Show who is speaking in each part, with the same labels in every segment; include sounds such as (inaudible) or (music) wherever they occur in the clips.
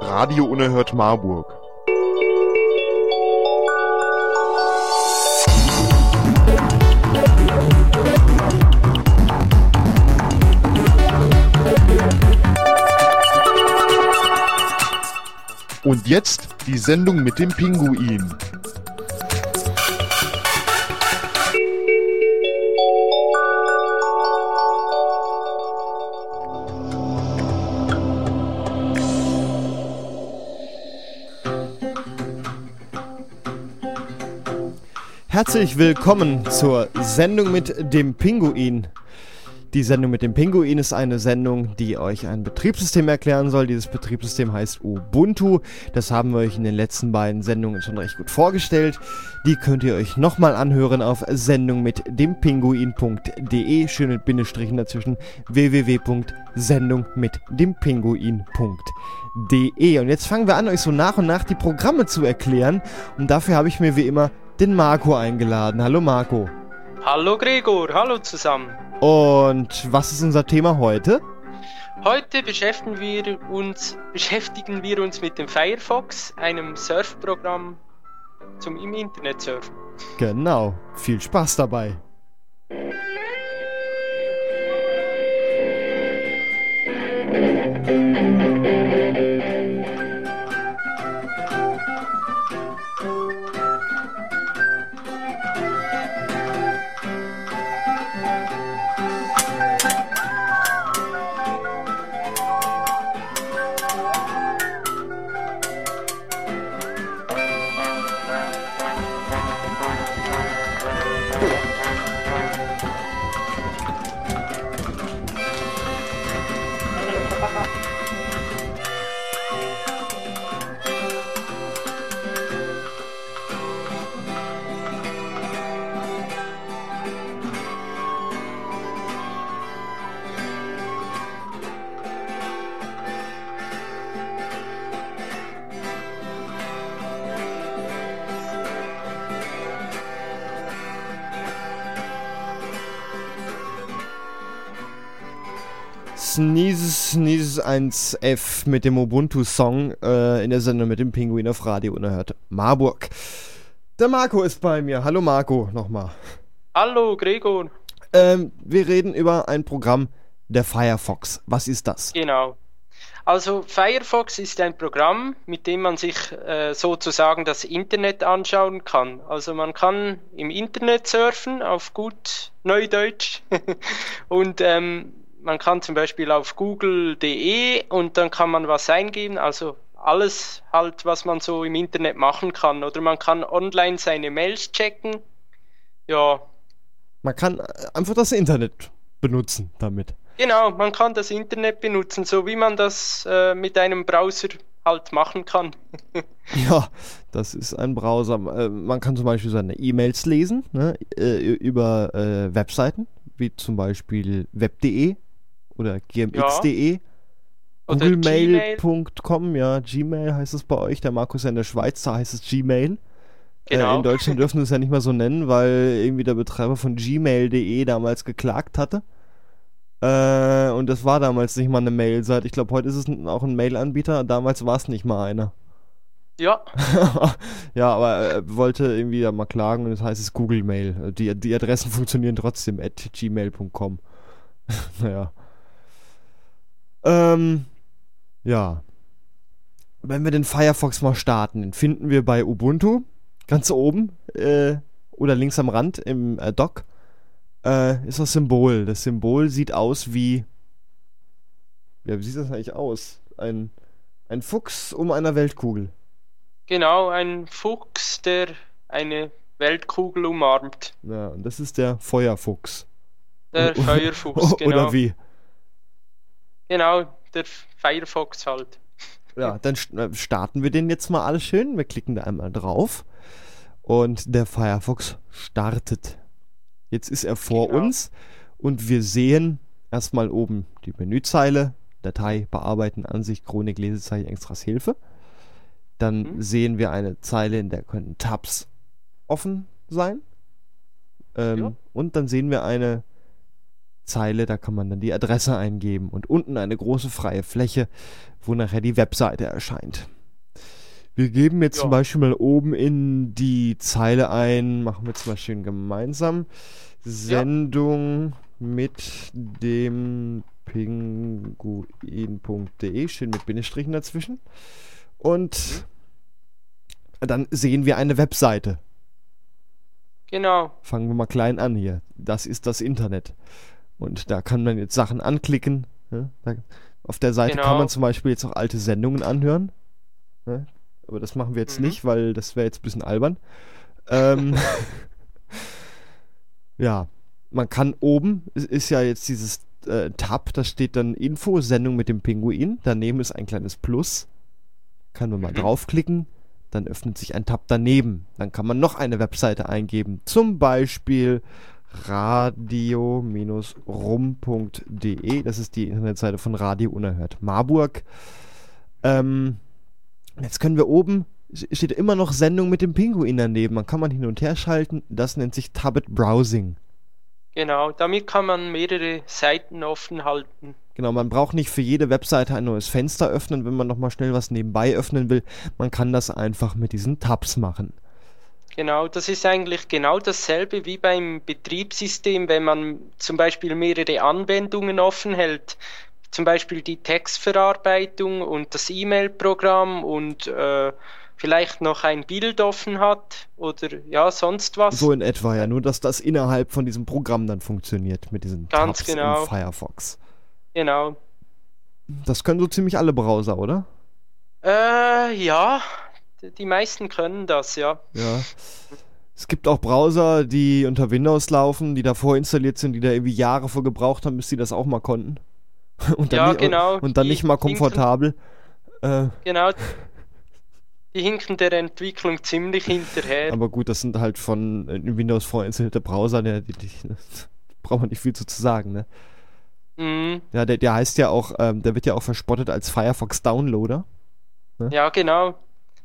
Speaker 1: Radio Unerhört Marburg. Und jetzt die Sendung mit dem Pinguin.
Speaker 2: Herzlich willkommen zur Sendung mit dem Pinguin. Die Sendung mit dem Pinguin ist eine Sendung, die euch ein Betriebssystem erklären soll. Dieses Betriebssystem heißt Ubuntu. Das haben wir euch in den letzten beiden Sendungen schon recht gut vorgestellt. Die könnt ihr euch nochmal anhören auf Sendung mit dem Pinguin.de. Schön mit Bindestrichen dazwischen. www.sendung mit dem Pinguin.de. Und jetzt fangen wir an, euch so nach und nach die Programme zu erklären. Und dafür habe ich mir wie immer den Marco eingeladen. Hallo Marco.
Speaker 3: Hallo Gregor, hallo zusammen.
Speaker 2: Und was ist unser Thema heute?
Speaker 3: Heute beschäftigen wir uns, beschäftigen wir uns mit dem Firefox, einem Surfprogramm zum im Internet surfen.
Speaker 2: Genau, viel Spaß dabei. Sneezes 1F mit dem Ubuntu-Song äh, in der Sendung mit dem Pinguin auf Radio Unerhört Marburg. Der Marco ist bei mir. Hallo Marco, nochmal.
Speaker 3: Hallo Gregor.
Speaker 2: Ähm, wir reden über ein Programm, der Firefox. Was ist das?
Speaker 3: Genau. Also Firefox ist ein Programm, mit dem man sich äh, sozusagen das Internet anschauen kann. Also man kann im Internet surfen auf gut Neudeutsch (laughs) und ähm, man kann zum Beispiel auf google.de und dann kann man was eingeben, also alles halt, was man so im Internet machen kann. Oder man kann online seine Mails checken. Ja.
Speaker 2: Man kann äh, einfach das Internet benutzen damit.
Speaker 3: Genau, man kann das Internet benutzen, so wie man das äh, mit einem Browser halt machen kann. (laughs)
Speaker 2: ja, das ist ein Browser. Äh, man kann zum Beispiel seine E-Mails lesen ne, äh, über äh, Webseiten, wie zum Beispiel web.de oder gmx.de. Ja. Googlemail.com, ja, Gmail heißt es bei euch. Der Markus ja in der Schweiz, da heißt es Gmail. Genau. Äh, in Deutschland dürfen wir es ja nicht mehr so nennen, weil irgendwie der Betreiber von gmail.de damals geklagt hatte. Äh, und das war damals nicht mal eine Mail-Seite. Ich glaube, heute ist es auch ein Mail-Anbieter. Damals war es nicht mal einer.
Speaker 3: Ja. (laughs)
Speaker 2: ja, aber er wollte irgendwie ja mal klagen und das heißt es Google Mail. Die, die Adressen funktionieren trotzdem at gmail.com. (laughs) naja. Ähm, ja. Wenn wir den Firefox mal starten, den finden wir bei Ubuntu, ganz oben, äh, oder links am Rand im äh, Dock, äh, ist das Symbol. Das Symbol sieht aus wie. Ja, wie sieht das eigentlich aus? Ein, ein Fuchs um einer Weltkugel.
Speaker 3: Genau, ein Fuchs, der eine Weltkugel umarmt.
Speaker 2: Ja, und das ist der Feuerfuchs.
Speaker 3: Der (laughs) Feuerfuchs, genau.
Speaker 2: Oder wie?
Speaker 3: Genau, der Firefox halt.
Speaker 2: Ja, dann äh, starten wir den jetzt mal alles schön. Wir klicken da einmal drauf und der Firefox startet. Jetzt ist er vor genau. uns und wir sehen erstmal oben die Menüzeile, Datei, Bearbeiten, Ansicht, Chronik, Lesezeichen, Extras, Hilfe. Dann mhm. sehen wir eine Zeile, in der können Tabs offen sein. Ähm, ja. Und dann sehen wir eine Zeile, da kann man dann die Adresse eingeben und unten eine große freie Fläche, wo nachher die Webseite erscheint. Wir geben jetzt
Speaker 3: Ja.
Speaker 2: zum Beispiel mal oben in die Zeile ein, machen wir zum Beispiel gemeinsam, Sendung mit dem pinguin.de, schön mit Bindestrichen dazwischen. Und dann sehen wir eine Webseite.
Speaker 3: Genau.
Speaker 2: Fangen wir mal klein an hier. Das ist das Internet. Und da kann man jetzt Sachen anklicken. Ne? Da, auf der Seite kann
Speaker 3: Genau.
Speaker 2: man zum Beispiel jetzt auch alte Sendungen anhören. Ne? Aber das machen wir jetzt
Speaker 3: Mhm.
Speaker 2: nicht, weil das wäre jetzt ein bisschen albern. Ähm, (laughs) ja, man kann oben, es ist ja jetzt dieses äh, Tab, da steht dann Info, Sendung mit dem Pinguin. Daneben ist ein kleines Plus. Kann man mal
Speaker 3: Mhm.
Speaker 2: draufklicken. Dann öffnet sich ein Tab daneben. Dann kann man noch eine Webseite eingeben. Zum Beispiel radio-rum.de. Das ist die Internetseite von Radio Unerhört Marburg. Ähm, jetzt können wir oben, steht immer noch Sendung mit dem Pinguin daneben. Man kann man hin und her schalten. Das nennt sich Tablet Browsing.
Speaker 3: Genau. Damit kann man mehrere Seiten offen halten.
Speaker 2: Genau, man braucht nicht für jede Webseite ein neues Fenster öffnen, wenn man nochmal schnell was nebenbei öffnen will. Man kann das einfach mit diesen Tabs machen.
Speaker 3: Genau, das ist eigentlich genau dasselbe wie beim Betriebssystem, wenn man zum Beispiel mehrere Anwendungen offen hält. Zum Beispiel die Textverarbeitung und das E-Mail-Programm und äh, vielleicht noch ein Bild offen hat oder ja, sonst was.
Speaker 2: So in etwa, ja. Nur, dass das innerhalb von diesem Programm dann funktioniert, mit diesen
Speaker 3: Ganz
Speaker 2: Tabs
Speaker 3: genau.
Speaker 2: in Firefox.
Speaker 3: Genau.
Speaker 2: Das können so ziemlich alle Browser, oder?
Speaker 3: Äh, ja, die meisten können das, ja.
Speaker 2: Ja. Es gibt auch Browser, die unter Windows laufen, die davor installiert sind, die da irgendwie Jahre vor gebraucht haben, bis sie das auch mal konnten. (laughs) Und dann,
Speaker 3: Ja,
Speaker 2: nicht,
Speaker 3: genau.
Speaker 2: und, dann
Speaker 3: Die
Speaker 2: nicht mal
Speaker 3: hinken-
Speaker 2: komfortabel. Äh,
Speaker 3: Genau. Die hinken der Entwicklung ziemlich hinterher.
Speaker 2: aber gut, das sind halt von äh, in Windows vorinstallierte Browser, der, die, die, (laughs) braucht man nicht viel zu, zu sagen, ne?
Speaker 3: Mhm.
Speaker 2: Ja, der, der heißt ja auch, ähm, der wird ja auch verspottet als Firefox Downloader.
Speaker 3: Ja, genau.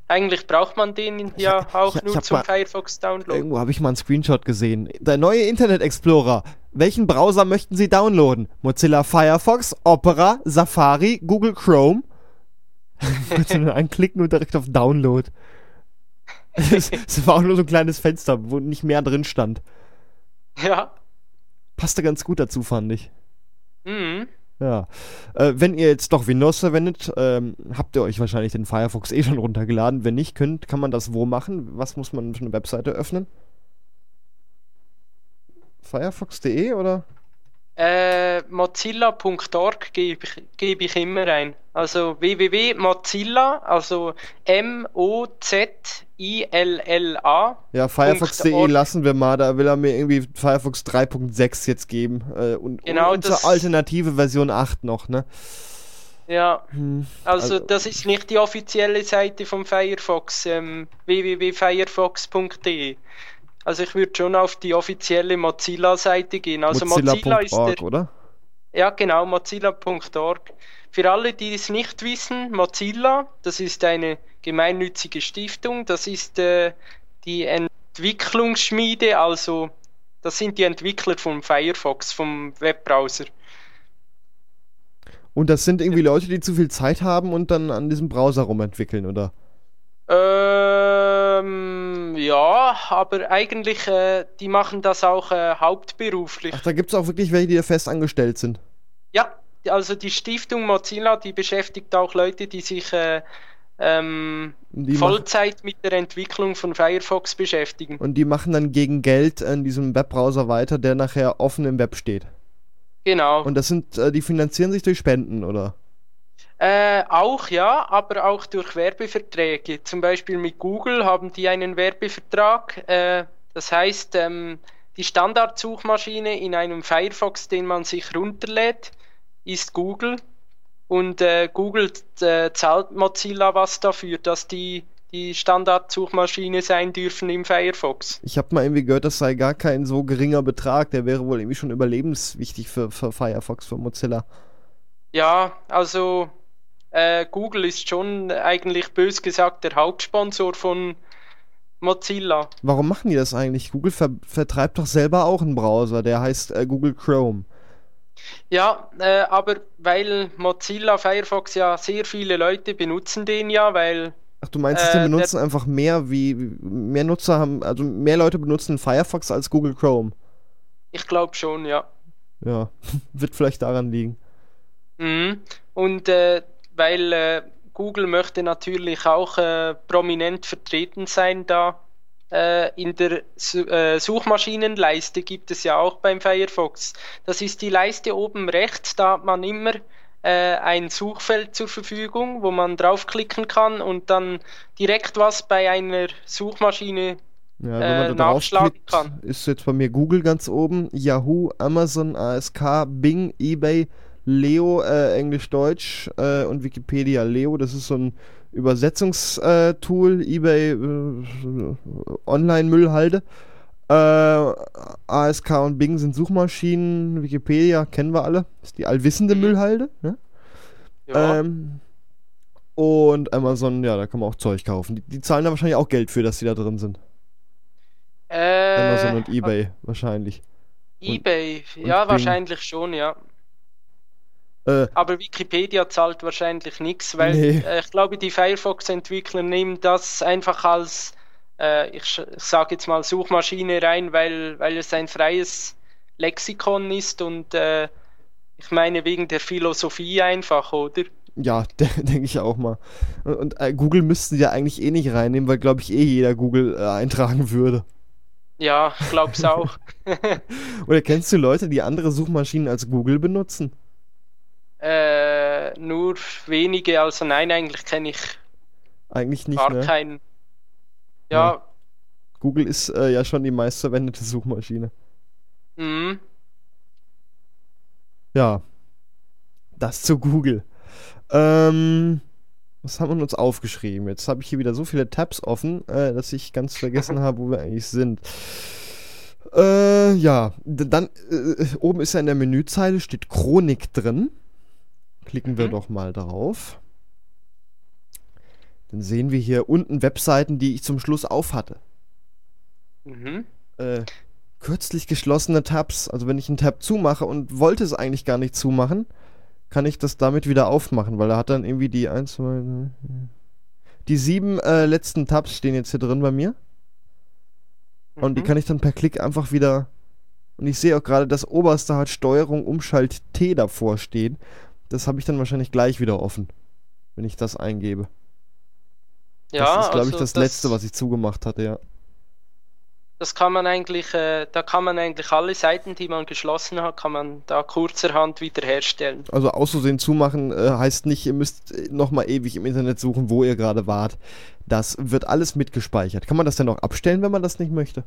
Speaker 3: Eigentlich braucht man den ja
Speaker 2: hab-
Speaker 3: auch
Speaker 2: ich- ich
Speaker 3: nur
Speaker 2: hab
Speaker 3: zum
Speaker 2: mal-
Speaker 3: Firefox Download.
Speaker 2: Irgendwo habe ich mal einen Screenshot gesehen. Der neue Internet Explorer. Welchen Browser möchten Sie downloaden? Mozilla Firefox, Opera, Safari, Google Chrome? (laughs) Nur anklicken und direkt auf Download. (laughs) Es es war auch nur so ein kleines Fenster, wo nicht mehr drin stand.
Speaker 3: Ja.
Speaker 2: Passte ganz gut dazu, fand ich.
Speaker 3: Mhm.
Speaker 2: Ja. Äh, wenn ihr jetzt doch Windows verwendet, ähm, habt ihr euch wahrscheinlich den Firefox eh schon runtergeladen. Wenn nicht, könnt, kann man das wo machen? Was muss man für eine Webseite öffnen? Firefox.de oder?
Speaker 3: Äh, Mozilla.org gebe ich, gebe ich immer ein. Also www.mozilla, also M-O-Z-I-L-L-A.
Speaker 2: Ja, Firefox.de lassen wir mal. Da will er mir irgendwie Firefox 3.6 jetzt geben. Äh, und,
Speaker 3: Genau,
Speaker 2: und
Speaker 3: das-
Speaker 2: alternative Version 8 noch, ne?
Speaker 3: Ja,
Speaker 2: Hm,
Speaker 3: also,
Speaker 2: Also-
Speaker 3: das ist nicht die offizielle Seite vom Firefox, ähm, www.firefox.de. Also ich würde schon auf die offizielle Mozilla-Seite gehen. Also Mozilla ist der,
Speaker 2: Mozilla.org, oder?
Speaker 3: Ja, genau, mozilla.org. Für alle, die es nicht wissen, Mozilla, das ist eine gemeinnützige Stiftung, das ist äh, die Entwicklungsschmiede, also das sind die Entwickler vom Firefox, vom Webbrowser.
Speaker 2: Und das sind irgendwie Leute, die zu viel Zeit haben und dann an diesem Browser rumentwickeln, oder?
Speaker 3: Ähm, ja, aber eigentlich, äh, die machen das auch äh, hauptberuflich.
Speaker 2: Ach, da gibt es auch wirklich welche, die fest angestellt sind.
Speaker 3: Ja, also die Stiftung Mozilla, die beschäftigt auch Leute, die sich äh, ähm, Vollzeit mit der Entwicklung von Firefox beschäftigen.
Speaker 2: und die machen dann gegen Geld an diesem Webbrowser weiter, der nachher offen im Web steht.
Speaker 3: Genau.
Speaker 2: Und das sind, äh, die finanzieren sich durch Spenden, oder?
Speaker 3: Äh, auch ja, aber auch durch Werbeverträge. Zum Beispiel mit Google haben die einen Werbevertrag. Äh, das heißt, ähm, die Standardsuchmaschine in einem Firefox, den man sich runterlädt, ist Google. Und äh, Google äh, zahlt Mozilla was dafür, dass die die Standardsuchmaschine sein dürfen im Firefox.
Speaker 2: Ich habe mal irgendwie gehört, das sei gar kein so geringer Betrag. Der wäre wohl irgendwie schon überlebenswichtig für, für Firefox, für Mozilla.
Speaker 3: Ja, also äh, Google ist schon eigentlich bös gesagt der Hauptsponsor von Mozilla.
Speaker 2: Warum machen die das eigentlich? Google ver vertreibt doch selber auch einen Browser, der heißt äh, Google Chrome.
Speaker 3: Ja, äh, aber weil Mozilla Firefox ja sehr viele Leute benutzen den ja, weil
Speaker 2: Ach, du meinst, äh, den benutzen einfach mehr wie mehr Nutzer haben, also mehr Leute benutzen Firefox als Google Chrome.
Speaker 3: Ich glaube schon, ja.
Speaker 2: Ja, (laughs) wird vielleicht daran liegen.
Speaker 3: Mhm. Und äh, weil äh, Google möchte natürlich auch äh, prominent vertreten sein da äh, in der äh, Suchmaschinenleiste gibt es ja auch beim Firefox. Das ist die Leiste oben rechts, da hat man immer äh, ein Suchfeld zur Verfügung, wo man draufklicken kann und dann direkt was bei einer Suchmaschine
Speaker 2: ja, da draufklickt, kann. ist jetzt bei mir Google ganz oben, Yahoo, Amazon, ASK, Bing, eBay, Leo, äh, Englisch-Deutsch äh, und Wikipedia. Leo, das ist so ein Übersetzungstool, eBay äh, Online-Müllhalde. Äh, ASK und Bing sind Suchmaschinen, Wikipedia kennen wir alle. Das ist die allwissende mhm. Müllhalde. Ne? Ja. Ähm, und Amazon, ja, da kann man auch Zeug kaufen. Die, die, zahlen da wahrscheinlich auch Geld für, dass die da drin sind.
Speaker 3: Äh,
Speaker 2: Amazon und eBay wahrscheinlich.
Speaker 3: eBay, und, ja, und wahrscheinlich schon, ja. Äh, Aber Wikipedia zahlt wahrscheinlich nichts, weil nee. äh, ich glaube, die Firefox-Entwickler nehmen das einfach als, äh, ich, ich sage jetzt mal, Suchmaschine rein, weil, weil es ein freies Lexikon ist und äh, ich meine wegen der Philosophie einfach, oder?
Speaker 2: Ja, (laughs) denke ich auch mal. Und, und äh, Google müssten ja eigentlich eh nicht reinnehmen, weil, glaube ich, eh jeder Google eintragen würde.
Speaker 3: Ja, ich glaube es auch. (laughs)
Speaker 2: Oder kennst du Leute, die andere Suchmaschinen als Google benutzen?
Speaker 3: Äh, nur wenige, also nein, eigentlich kenne ich
Speaker 2: eigentlich nicht,
Speaker 3: gar
Speaker 2: ne?
Speaker 3: keinen. Ja. ja.
Speaker 2: Google ist äh, ja schon die meistverwendete Suchmaschine.
Speaker 3: Mhm.
Speaker 2: Ja. Das zu Google. Ähm, was haben wir uns aufgeschrieben? Jetzt habe ich hier wieder so viele Tabs offen, äh, dass ich ganz vergessen (laughs) habe, wo wir eigentlich sind. Äh, ja, dann äh, oben ist ja in der Menüzeile steht Chronik drin. Klicken wir mhm. doch mal drauf. Dann sehen wir hier unten Webseiten, die ich zum Schluss auf hatte.
Speaker 3: Mhm.
Speaker 2: Äh, kürzlich geschlossene Tabs. Also wenn ich einen Tab zumache und wollte es eigentlich gar nicht zumachen, kann ich das damit wieder aufmachen, weil er hat dann irgendwie die 1, 2, 3, die sieben äh, letzten Tabs stehen jetzt hier drin bei mir. Mhm. Und die mhm. kann ich dann per Klick einfach wieder. Und ich sehe auch gerade, das oberste hat Steuerung Umschalt T davor stehen. Das habe ich dann wahrscheinlich gleich wieder offen, wenn ich das eingebe. Ja, das ist, glaube also ich, das, das, letzte, was ich zugemacht hatte, ja.
Speaker 3: Das kann man eigentlich, äh, da kann man eigentlich alle Seiten, die man geschlossen hat, kann man da kurzerhand wiederherstellen.
Speaker 2: Also auszusehen zumachen äh, heißt nicht, ihr müsst nochmal ewig im Internet suchen, wo ihr gerade wart. Das wird alles mitgespeichert. Kann man das denn auch abstellen, wenn man das nicht möchte?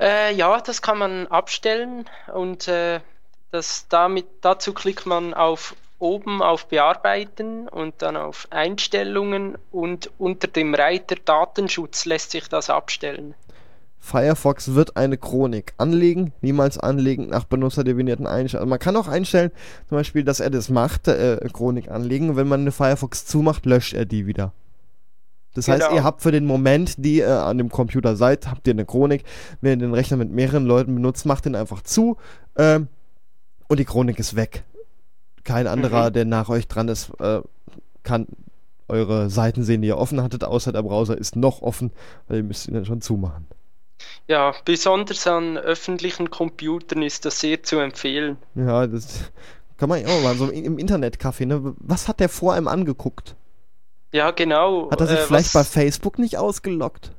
Speaker 3: Äh, ja, das kann man abstellen und äh, das damit, dazu klickt man auf oben auf Bearbeiten und dann auf Einstellungen und unter dem Reiter Datenschutz lässt sich das abstellen.
Speaker 2: Firefox wird eine Chronik anlegen, niemals anlegen nach benutzerdefinierten Einstellungen. Also man kann auch einstellen, zum Beispiel, dass er das macht, äh, Chronik anlegen. Wenn man eine Firefox zumacht, löscht er die wieder. Das genau. heißt, ihr habt für den Moment, die ihr an dem Computer seid, habt ihr eine Chronik. Wenn ihr den Rechner mit mehreren Leuten benutzt, macht den einfach zu. Ähm, und die Chronik ist weg. Kein anderer, mhm. der nach euch dran ist, äh, kann eure Seiten sehen, die ihr offen hattet, außer der Browser ist noch offen, weil ihr müsst ihn dann schon zumachen.
Speaker 3: Ja, besonders an öffentlichen Computern ist das sehr zu empfehlen.
Speaker 2: Ja, das kann man ja auch mal so im Internetcafé, ne? Was hat der vor einem angeguckt?
Speaker 3: Ja, genau.
Speaker 2: Hat er sich äh, vielleicht was... bei Facebook nicht ausgelockt?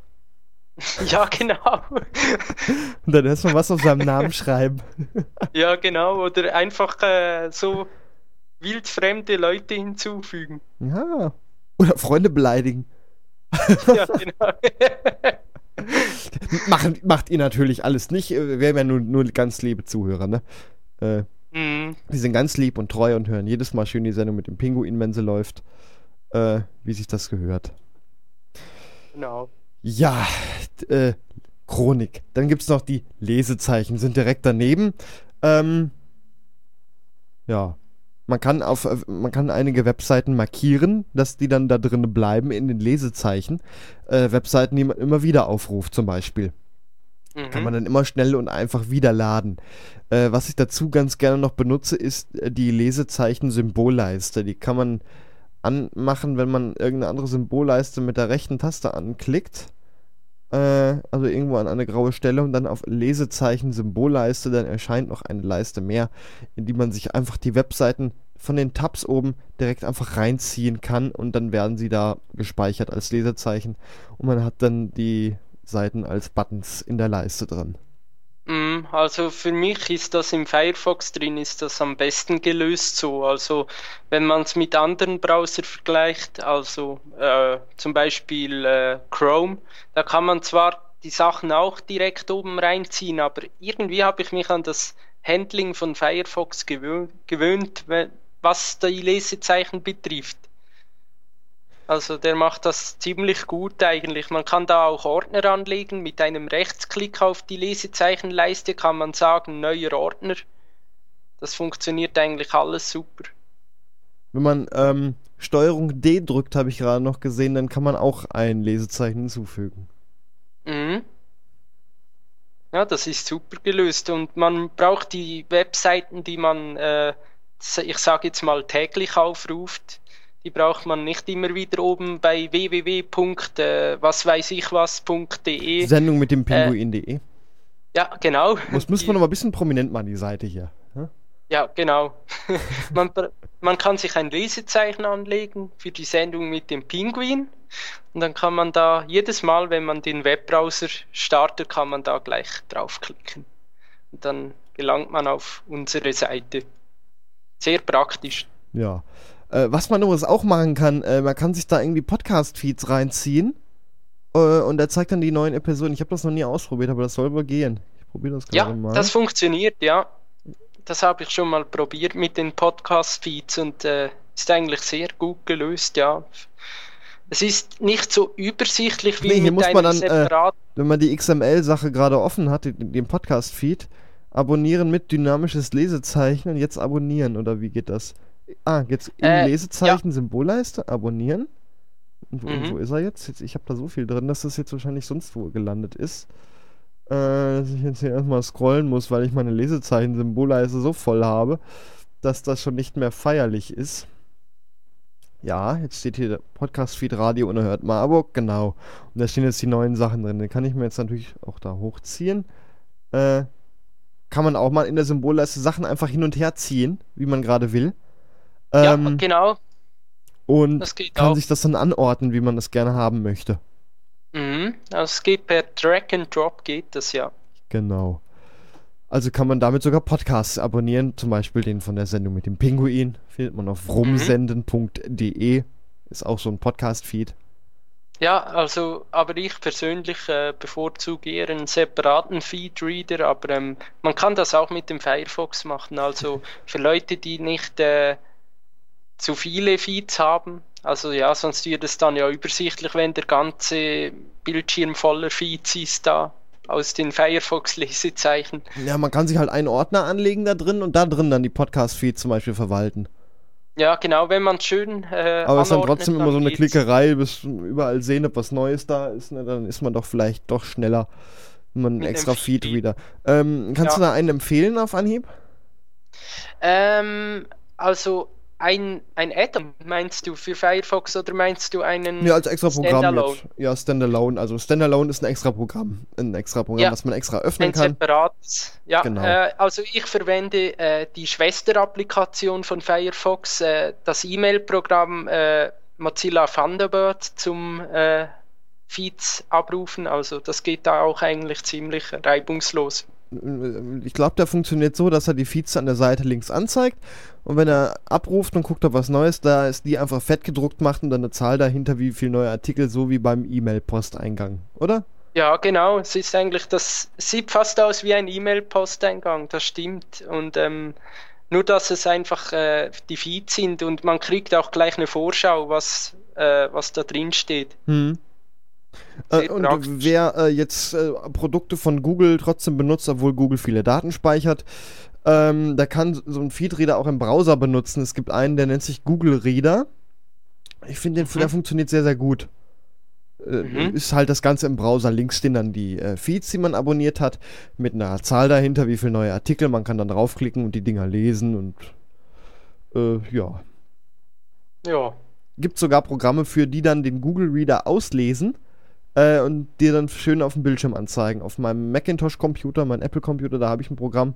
Speaker 2: (laughs)
Speaker 3: Ja, genau. (laughs)
Speaker 2: Und dann erstmal was auf seinem Namen (laughs) schreiben.
Speaker 3: Ja, genau. Oder einfach äh, so wildfremde Leute hinzufügen.
Speaker 2: Ja. Oder Freunde beleidigen. Ja, genau. Machen, macht ihr natürlich alles nicht. Wir haben ja nur, nur ganz liebe Zuhörer, ne? Äh, mhm. Die sind ganz lieb und treu und hören jedes Mal schön die Sendung mit dem Pinguin, wenn sie läuft. Äh, wie sich das gehört.
Speaker 3: Genau.
Speaker 2: Ja, äh, Chronik. Dann gibt es noch die Lesezeichen, sind direkt daneben. Ähm, ja. Man kann auf, äh, man kann einige Webseiten markieren, dass die dann da drin bleiben in den Lesezeichen. Äh, Webseiten, die man immer wieder aufruft, zum Beispiel. Kann man dann immer schnell und einfach wieder laden. Äh, was ich dazu ganz gerne noch benutze, ist äh, die Lesezeichen-Symbolleiste. Die kann man anmachen, wenn man irgendeine andere Symbolleiste mit der rechten Taste anklickt. Äh, also irgendwo an eine graue Stelle und dann auf Lesezeichen-Symbolleiste, dann erscheint noch eine Leiste mehr, in die man sich einfach die Webseiten von den Tabs oben direkt einfach reinziehen kann und dann werden sie da gespeichert als Lesezeichen und man hat dann die Seiten als Buttons in der Leiste drin.
Speaker 3: Mm, Also für mich ist das im Firefox drin, ist das am besten gelöst so. Also wenn man es mit anderen Browser vergleicht, also äh, zum Beispiel äh, Chrome, da kann man zwar die Sachen auch direkt oben reinziehen, aber irgendwie habe ich mich an das Handling von Firefox gewö gewöhnt, was die Lesezeichen betrifft. Also der macht das ziemlich gut eigentlich. Man kann da auch Ordner anlegen. Mit einem Rechtsklick auf die Lesezeichenleiste kann man sagen, neuer Ordner. Das funktioniert eigentlich alles super.
Speaker 2: Wenn man ähm, Steuerung D drückt, habe ich gerade noch gesehen, dann kann man auch ein Lesezeichen hinzufügen.
Speaker 3: Mhm. Ja, das ist super gelöst und man braucht die Webseiten, die man, äh, ich sage jetzt mal täglich aufruft, die braucht man nicht immer wieder oben bei www. äh, was weiß ich was.de.
Speaker 2: Sendung mit dem Pinguin.de.
Speaker 3: Ja, genau.
Speaker 2: Muss, muss
Speaker 3: Die-
Speaker 2: man aber ein bisschen prominent machen, die Seite hier. ne?
Speaker 3: Ja, genau. (laughs) man, man kann sich ein Lesezeichen anlegen für die Sendung mit dem Pinguin und dann kann man da jedes Mal, wenn man den Webbrowser startet, kann man da gleich draufklicken. Und dann gelangt man auf unsere Seite. Sehr praktisch.
Speaker 2: Ja. Äh, was man übrigens auch machen kann, äh, man kann sich da irgendwie Podcast-Feeds reinziehen äh, und der zeigt dann die neuen Episoden. Ich habe das noch nie ausprobiert, aber das soll wohl gehen. Ich probiere das
Speaker 3: Ja,
Speaker 2: gerade mal.
Speaker 3: das funktioniert, ja. Das habe ich schon mal probiert mit den Podcast-Feeds und äh, ist eigentlich sehr gut gelöst, ja. Es ist nicht so übersichtlich wie
Speaker 2: Nee, hier
Speaker 3: mit
Speaker 2: muss man dann, äh, Wenn man die XML-Sache gerade offen hat, den, den Podcast-Feed, abonnieren mit dynamisches Lesezeichen und jetzt abonnieren, oder wie geht das? Ah, jetzt
Speaker 3: Äh,
Speaker 2: Lesezeichen Symbolleiste, abonnieren. Und wo, und
Speaker 3: Mhm.
Speaker 2: wo ist er jetzt? jetzt ich habe da so viel drin, dass das jetzt wahrscheinlich sonst wo gelandet ist. Äh, dass ich jetzt hier erstmal scrollen muss, weil ich meine Lesezeichen-Symbolleiste so voll habe, dass das schon nicht mehr feierlich ist. Ja, jetzt steht hier der Podcast-Feed Radio Unerhört Marburg, genau. Und da stehen jetzt die neuen Sachen drin. Den kann ich mir jetzt natürlich auch da hochziehen. Äh, kann man auch mal in der Symbolleiste Sachen einfach hin und her ziehen, wie man gerade will.
Speaker 3: Ja,
Speaker 2: Ähm,
Speaker 3: genau,
Speaker 2: und kann
Speaker 3: auch.
Speaker 2: sich das dann anordnen, wie man das gerne haben möchte.
Speaker 3: Mhm. Also es geht per Drag and Drop geht das ja.
Speaker 2: Genau. Also kann man damit sogar Podcasts abonnieren, zum Beispiel den von der Sendung mit dem Pinguin. Findet man auf rumsenden.de. Ist auch so ein Podcast-Feed.
Speaker 3: Ja, also, aber ich persönlich äh, bevorzuge eher einen separaten Feedreader, aber ähm, man kann das auch mit dem Firefox machen. Also für Leute, die nicht äh, zu viele Feeds haben, also ja, sonst wird es dann ja übersichtlich, wenn der ganze Bildschirm voller Feeds ist da aus den Firefox-Lesezeichen.
Speaker 2: Ja, man kann sich halt einen Ordner anlegen da drin und da drin dann die Podcast-Feeds zum Beispiel verwalten.
Speaker 3: Ja, genau, wenn man es schön äh,
Speaker 2: Aber es ist dann
Speaker 3: anordnet,
Speaker 2: trotzdem immer so eine
Speaker 3: geht's.
Speaker 2: Klickerei, bis überall sehen, ob was Neues da ist. Ne? Dann ist man doch vielleicht doch schneller, wenn man einen extra Feed
Speaker 3: Feed.
Speaker 2: wieder. Ähm, kannst
Speaker 3: Ja.
Speaker 2: du da einen empfehlen auf Anhieb?
Speaker 3: Ähm, also ein, ein Add-on meinst du für Firefox oder meinst du einen
Speaker 2: Ja, als extra Programm
Speaker 3: Standalone?
Speaker 2: jetzt. Ja, Standalone. Also Standalone ist ein extra Programm. Ein extra Programm,
Speaker 3: Ja.
Speaker 2: was man extra öffnen
Speaker 3: ein
Speaker 2: kann.
Speaker 3: separates? Ja,
Speaker 2: Genau.
Speaker 3: äh, also ich verwende äh, die Schwesterapplikation von Firefox, äh, das E-Mail-Programm äh, Mozilla Thunderbird zum äh, Feeds abrufen. Also das geht da auch eigentlich ziemlich reibungslos.
Speaker 2: Ich glaube, der funktioniert so, dass er die Feeds an der Seite links anzeigt und wenn er abruft und guckt, ob was Neues da ist, die einfach fett gedruckt macht und dann eine Zahl dahinter, wie viele neue Artikel, so wie beim E-Mail-Posteingang, oder?
Speaker 3: Ja, genau. Es ist eigentlich, das sieht fast aus wie ein E-Mail-Posteingang, das stimmt. Und ähm, nur, dass es einfach äh, die Feeds sind und man kriegt auch gleich eine Vorschau, was, äh, was da drin steht.
Speaker 2: Hm. Äh, und wer äh, jetzt äh, Produkte von Google trotzdem benutzt, obwohl Google viele Daten speichert, ähm, der kann so einen Feedreader auch im Browser benutzen. Es gibt einen, der nennt sich Google Reader. Ich finde,
Speaker 3: Mhm.
Speaker 2: der funktioniert sehr, sehr gut. Äh,
Speaker 3: Mhm.
Speaker 2: Ist halt das Ganze im Browser. Links stehen dann die äh, Feeds, die man abonniert hat, mit einer Zahl dahinter, wie viele neue Artikel. Man kann dann draufklicken und die Dinger lesen und äh, ja.
Speaker 3: Ja.
Speaker 2: Gibt sogar Programme für, die dann den Google Reader auslesen äh, und dir dann schön auf dem Bildschirm anzeigen. Auf meinem Macintosh-Computer, mein Apple-Computer, da habe ich ein Programm.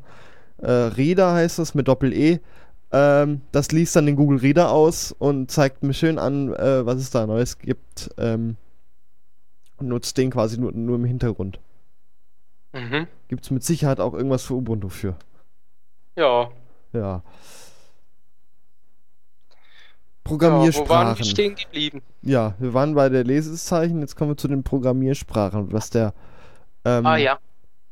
Speaker 2: Äh, Reader heißt das mit Doppel-E. Ähm, das liest dann den Google Reader aus und zeigt mir schön an, äh, was es da Neues gibt. Ähm, und nutzt den quasi nur, nur im Hintergrund.
Speaker 3: Mhm.
Speaker 2: Gibt es mit Sicherheit auch irgendwas für Ubuntu für.
Speaker 3: Ja.
Speaker 2: Ja.
Speaker 3: Ja. Wo waren
Speaker 2: Programmiersprachen.
Speaker 3: wir stehen geblieben?
Speaker 2: Ja, wir waren bei der Lesezeichen, jetzt kommen wir zu den Programmiersprachen, was der ähm,
Speaker 3: ah ja.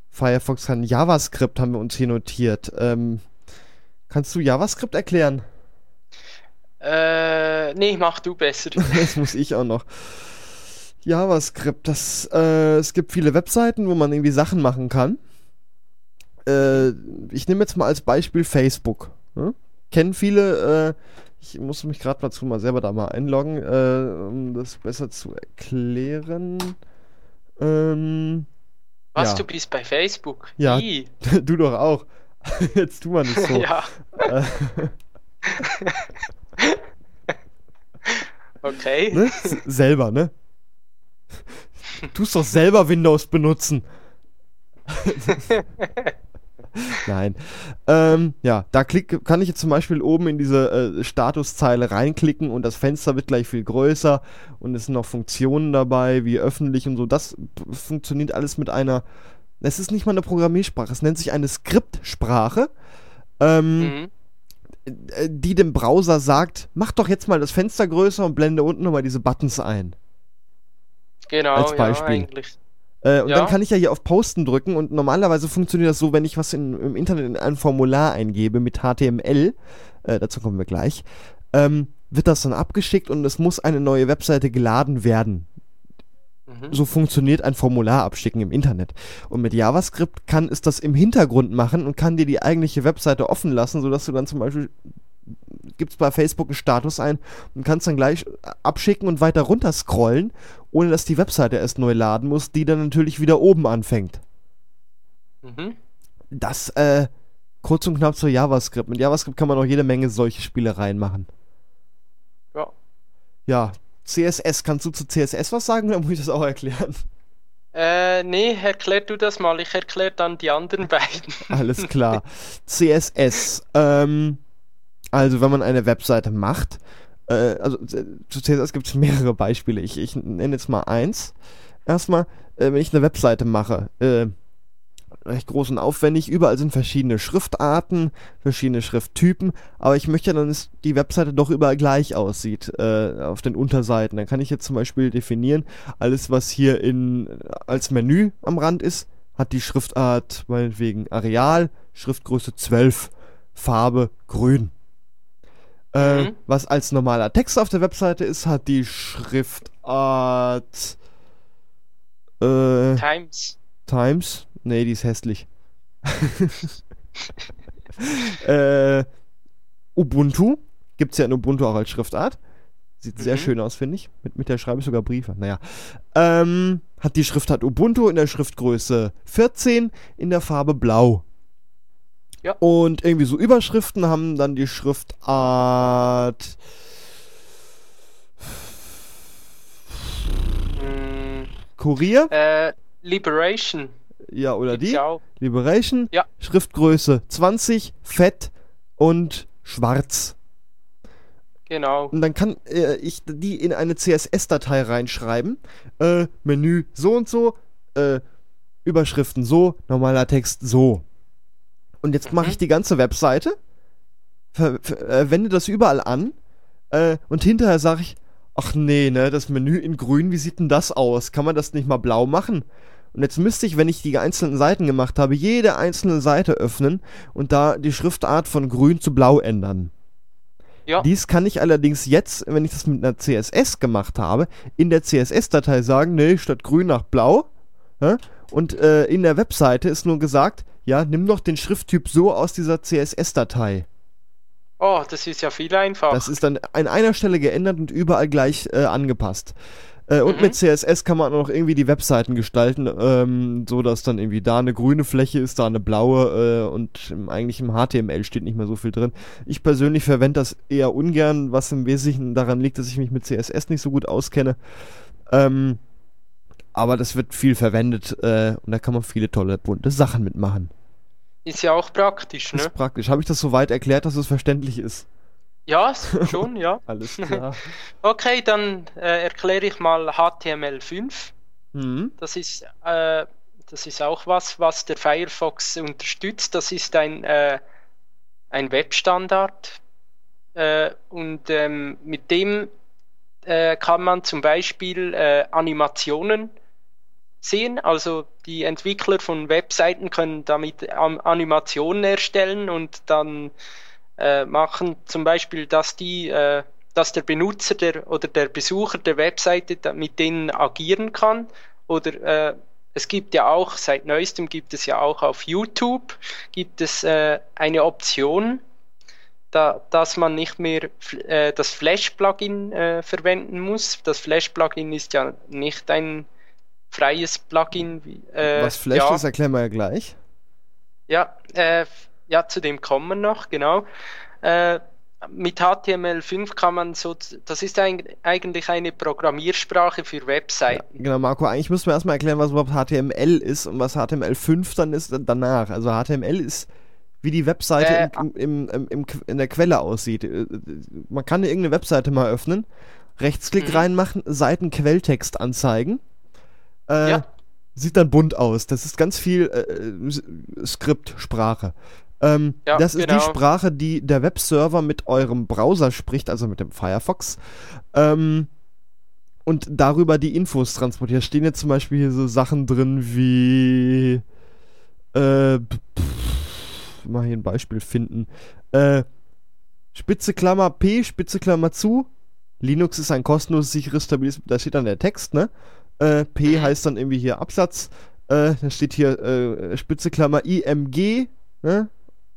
Speaker 2: Firefox kann. JavaScript haben wir uns hier notiert. Ähm, kannst du JavaScript erklären?
Speaker 3: Äh, nee, mach du besser. (laughs)
Speaker 2: das muss ich auch noch. JavaScript, das, äh, es gibt viele Webseiten, wo man irgendwie Sachen machen kann. Äh, ich nehme jetzt mal als Beispiel Facebook. Ne? Kennen viele, äh, ich muss mich gerade dazu mal selber da mal einloggen, äh, um das besser zu erklären. Ähm,
Speaker 3: Was,
Speaker 2: ja.
Speaker 3: du bist bei Facebook?
Speaker 2: Ja.
Speaker 3: Wie? (laughs)
Speaker 2: du doch auch. (laughs) Jetzt tu mal nicht so. (laughs)
Speaker 3: ja. Okay.
Speaker 2: ne? Selber, ne? Tust doch selber Windows benutzen. (laughs) Nein. Ähm, ja, da klick, kann ich jetzt zum Beispiel oben in diese äh, Statuszeile reinklicken und das Fenster wird gleich viel größer und es sind noch Funktionen dabei, wie öffentlich und so. Das funktioniert alles mit einer. Es ist nicht mal eine Programmiersprache, es nennt sich eine Skriptsprache. Ähm,
Speaker 3: Mhm.
Speaker 2: äh, die dem Browser sagt, mach doch jetzt mal das Fenster größer und blende unten nochmal diese Buttons ein.
Speaker 3: Genau,
Speaker 2: als Beispiel.
Speaker 3: ja, eigentlich.
Speaker 2: Äh, und
Speaker 3: Ja.
Speaker 2: dann kann ich ja hier auf Posten drücken und normalerweise funktioniert das so, wenn ich was in, im Internet in ein Formular eingebe mit HTML, äh, dazu kommen wir gleich, ähm, wird das dann abgeschickt und es muss eine neue Webseite geladen werden.
Speaker 3: Mhm.
Speaker 2: So funktioniert ein Formular abschicken im Internet. Und mit JavaScript kann es das im Hintergrund machen und kann dir die eigentliche Webseite offen lassen, sodass du dann zum Beispiel gibst bei Facebook einen Status ein und kannst dann gleich abschicken und weiter runter scrollen, ohne dass die Webseite erst neu laden muss, die dann natürlich wieder oben anfängt.
Speaker 3: Mhm.
Speaker 2: Das, äh, kurz und knapp zu JavaScript. Mit JavaScript kann man auch jede Menge solche Spielereien machen.
Speaker 3: Ja.
Speaker 2: Ja, CSS, kannst du zu CSS was sagen oder (laughs) muss ich das auch erklären?
Speaker 3: Äh, nee, erklär du das mal. Ich erkläre dann die anderen (laughs) beiden. (laughs)
Speaker 2: Alles klar. CSS. Ähm, also, wenn man eine Webseite macht, äh, also äh, zu CSS gibt es mehrere Beispiele. Ich, ich nenne jetzt mal eins. Erstmal, äh, wenn ich eine Webseite mache, äh, recht groß und aufwendig, überall sind verschiedene Schriftarten, verschiedene Schrifttypen, aber ich möchte dann, dass die Webseite doch überall gleich aussieht äh, auf den Unterseiten. Dann kann ich jetzt zum Beispiel definieren, alles was hier in, als Menü am Rand ist, hat die Schriftart meinetwegen Areal, Schriftgröße 12, Farbe grün. Äh,
Speaker 3: Mhm.
Speaker 2: Was als normaler Text auf der Webseite ist, hat die Schriftart äh,
Speaker 3: Times.
Speaker 2: Times. Nee, die ist hässlich. (laughs) äh, Ubuntu. Gibt es ja in Ubuntu auch als Schriftart. Sieht sehr
Speaker 3: Mhm.
Speaker 2: schön aus, finde ich. Mit, mit der schreibe ich sogar Briefe. Naja. Ähm, hat die Schriftart Ubuntu in der Schriftgröße 14 in der Farbe Blau.
Speaker 3: Ja.
Speaker 2: Und irgendwie so Überschriften haben dann die Schriftart.
Speaker 3: Mm,
Speaker 2: Kurier.
Speaker 3: äh, Liberation.
Speaker 2: Ja, oder die.
Speaker 3: auch.
Speaker 2: Liberation.
Speaker 3: Ja.
Speaker 2: Schriftgröße 20, fett und schwarz.
Speaker 3: Genau.
Speaker 2: Und dann kann äh, ich die in eine CSS-Datei reinschreiben. Äh, Menü so und so, äh, Überschriften so, normaler Text so. Und jetzt mache
Speaker 3: Mhm.
Speaker 2: ich die ganze Webseite, ver ver äh, wende das überall an äh, und hinterher sage ich, ach nee, ne, das Menü in grün, wie sieht denn das aus? Kann man das nicht mal blau machen? Und jetzt müsste ich, wenn ich die einzelnen Seiten gemacht habe, jede einzelne Seite öffnen und da die Schriftart von grün zu blau ändern.
Speaker 3: Ja.
Speaker 2: Dies kann ich allerdings jetzt, wenn ich das mit einer CSS gemacht habe, in der CSS-Datei sagen, nee, statt grün nach blau. Ja? Und äh, in der Webseite ist nur gesagt, ja, nimm doch den Schrifttyp so aus dieser CSS-Datei.
Speaker 3: Oh, das ist ja viel einfacher.
Speaker 2: Das ist dann an einer Stelle geändert und überall gleich äh, angepasst. Äh, und
Speaker 3: Mhm.
Speaker 2: mit CSS kann man auch noch irgendwie die Webseiten gestalten, ähm, so dass dann irgendwie da eine grüne Fläche ist, da eine blaue äh, und im, eigentlich im HTML steht nicht mehr so viel drin. Ich persönlich verwende das eher ungern, was im Wesentlichen daran liegt, dass ich mich mit CSS nicht so gut auskenne. Ähm, aber das wird viel verwendet äh, und da kann man viele tolle bunte Sachen mitmachen.
Speaker 3: Ist ja auch praktisch, ne?
Speaker 2: ist praktisch. Habe ich das soweit erklärt, dass es verständlich ist?
Speaker 3: Ja, schon, ja. (laughs)
Speaker 2: Alles klar. (laughs)
Speaker 3: Okay, dann äh, erkläre ich mal HTML5.
Speaker 2: mhm.
Speaker 3: Das ist, äh, das ist auch was, was der Firefox unterstützt. Das ist ein, äh, ein Webstandard. Äh, und ähm, mit dem äh, kann man zum Beispiel äh, Animationen sehen. Also die Entwickler von Webseiten können damit Am- Animationen erstellen und dann äh, machen zum Beispiel, dass die, äh, dass der Benutzer der, oder der Besucher der Webseite mit denen agieren kann. Oder äh, es gibt ja auch, seit neuestem gibt es ja auch auf YouTube, gibt es äh, eine Option, da, dass man nicht mehr äh, das Flash-Plugin äh, verwenden muss. Das Flash-Plugin ist ja nicht ein freies Plugin. Wie, äh,
Speaker 2: Was Flash
Speaker 3: ja.
Speaker 2: ist, erklären wir ja gleich.
Speaker 3: Ja, äh, ja, zu dem kommen wir noch, genau. Äh, mit HTML5 kann man so, das ist ein, eigentlich eine Programmiersprache für Webseiten.
Speaker 2: Genau, Marco, eigentlich müssen wir erstmal erklären, was überhaupt HTML ist und was HTML5 dann ist danach. Also HTML ist, wie die Webseite
Speaker 3: Äh,
Speaker 2: im, im, im, in der Quelle aussieht. Äh, Man kann irgendeine Webseite mal öffnen, Rechtsklick
Speaker 3: Mhm.
Speaker 2: reinmachen, Seitenquelltext anzeigen. Äh,
Speaker 3: Ja.
Speaker 2: Sieht dann bunt aus. Das ist ganz viel äh, Skriptsprache. Ähm,
Speaker 3: Ja,
Speaker 2: das ist die
Speaker 3: genau.
Speaker 2: Sprache, die der Webserver mit eurem Browser spricht, also mit dem Firefox. Ähm, und darüber die Infos transportiert. Stehen jetzt zum Beispiel hier so Sachen drin wie äh, pff, mal hier ein Beispiel finden. Äh, Spitze Klammer P, Spitze Klammer zu. Linux ist ein kostenloses, sicheres, stabiles, da steht dann der Text, ne? Äh, P
Speaker 3: Mhm.
Speaker 2: heißt dann irgendwie hier Absatz. Äh, dann steht hier äh, Spitze Klammer IMG, ne?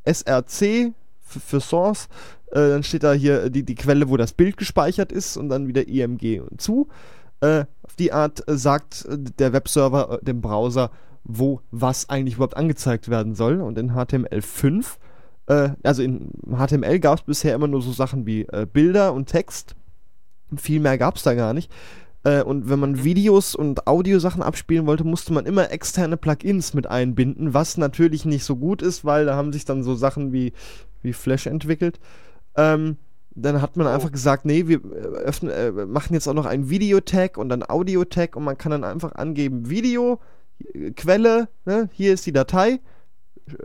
Speaker 2: SRC für, Source. Äh, dann steht da hier die, die Quelle, wo das Bild gespeichert ist und dann wieder IMG und zu. Äh, auf die Art äh, sagt äh, der Webserver dem Browser, wo was eigentlich überhaupt angezeigt werden soll. Und in HTML5, äh, also in HTML gab es bisher immer nur so Sachen wie Bilder und Text. Viel mehr gab es da gar nicht. Äh, und wenn man Videos und Audiosachen abspielen wollte, musste man immer externe Plugins mit einbinden, was natürlich nicht so gut ist, weil da haben sich dann so Sachen wie, wie Flash entwickelt. Ähm, dann hat man
Speaker 3: Oh.
Speaker 2: einfach gesagt, nee, wir äh, öffnen, äh, machen jetzt auch noch einen Videotag und einen Audiotag und man kann dann einfach angeben, Video, äh, Quelle, ne, hier ist die Datei,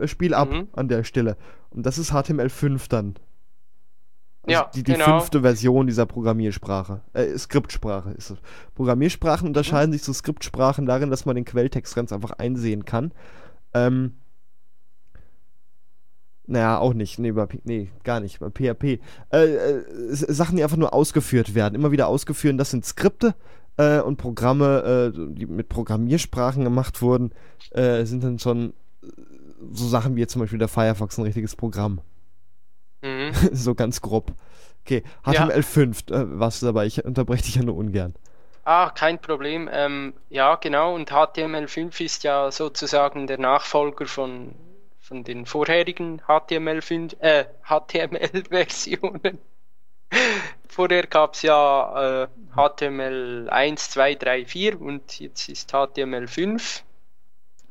Speaker 2: spiel ab
Speaker 3: Mhm.
Speaker 2: an der Stelle. Und das ist HTML5 dann. Also
Speaker 3: Ja,
Speaker 2: die, die
Speaker 3: genau.
Speaker 2: fünfte Version dieser Programmiersprache. Äh, Skriptsprache ist es. Programmiersprachen unterscheiden sich zu Skriptsprachen darin, dass man den Quelltext ganz einfach einsehen kann. Ähm, naja, auch nicht. Nee, bei, nee, gar nicht. Bei PHP. Äh, äh, Sachen, die einfach nur ausgeführt werden. Immer wieder ausgeführt. Das sind Skripte äh, und Programme, äh, die mit Programmiersprachen gemacht wurden, äh, sind dann schon so Sachen wie jetzt zum Beispiel der Firefox ein richtiges Programm.
Speaker 3: Mhm. (laughs)
Speaker 2: so ganz grob. Okay,
Speaker 3: Ja.
Speaker 2: HTML5 äh, warst du dabei. Ich unterbreche dich ja nur ungern.
Speaker 3: Ah, kein Problem. Ähm, ja, genau. Und HTML5 ist ja sozusagen der Nachfolger von, von den vorherigen HTML5, äh, HTML-Versionen. (laughs) Vorher gab es ja äh, HTML 1, 2, 3, 4 und jetzt ist HTML5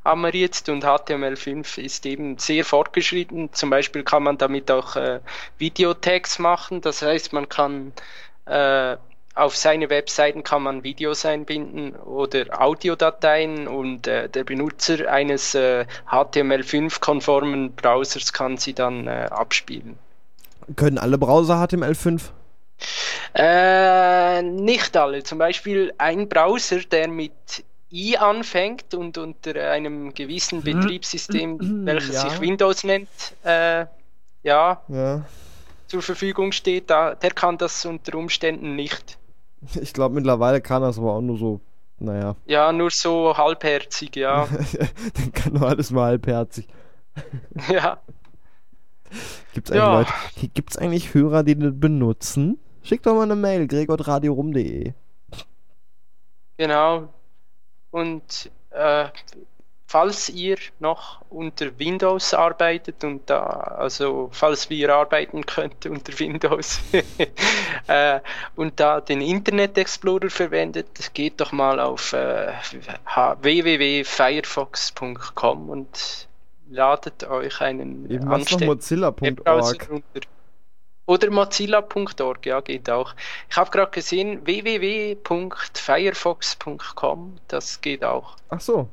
Speaker 3: haben wir jetzt und HTML5 ist eben sehr fortgeschritten. Zum Beispiel kann man damit auch äh, Videotags machen. Das heißt, man kann äh, auf seine Webseiten kann man Videos einbinden oder Audiodateien und äh, der Benutzer eines äh, HTML5-konformen Browsers kann sie dann äh, abspielen.
Speaker 2: Können alle Browser HTML5?
Speaker 3: Äh, nicht alle. Zum Beispiel ein Browser, der mit i anfängt und unter einem gewissen Betriebssystem, welches
Speaker 2: Ja.
Speaker 3: sich Windows nennt, äh, ja,
Speaker 2: Ja.
Speaker 3: zur Verfügung steht, da, der kann das unter Umständen nicht.
Speaker 2: Ich glaube, mittlerweile kann das aber auch nur so, naja.
Speaker 3: Ja, nur so halbherzig, ja. (laughs)
Speaker 2: Dann kann nur alles mal halbherzig. (laughs)
Speaker 3: ja.
Speaker 2: Gibt's eigentlich
Speaker 3: Ja.
Speaker 2: Eigentlich Hörer, die das benutzen? Schickt doch mal eine Mail, gregordradio.rum.de.
Speaker 3: Genau. Und äh, falls ihr noch unter Windows arbeitet und da, also falls wir arbeiten könnt unter Windows (laughs) äh, und da den Internet Explorer verwendet, geht doch mal auf äh, www.firefox.com und ladet euch einen
Speaker 2: Eben noch Mozilla.org
Speaker 3: oder Mozilla.org, ja, geht auch. Ich habe gerade gesehen, www.firefox.com, das geht auch.
Speaker 2: Ach so,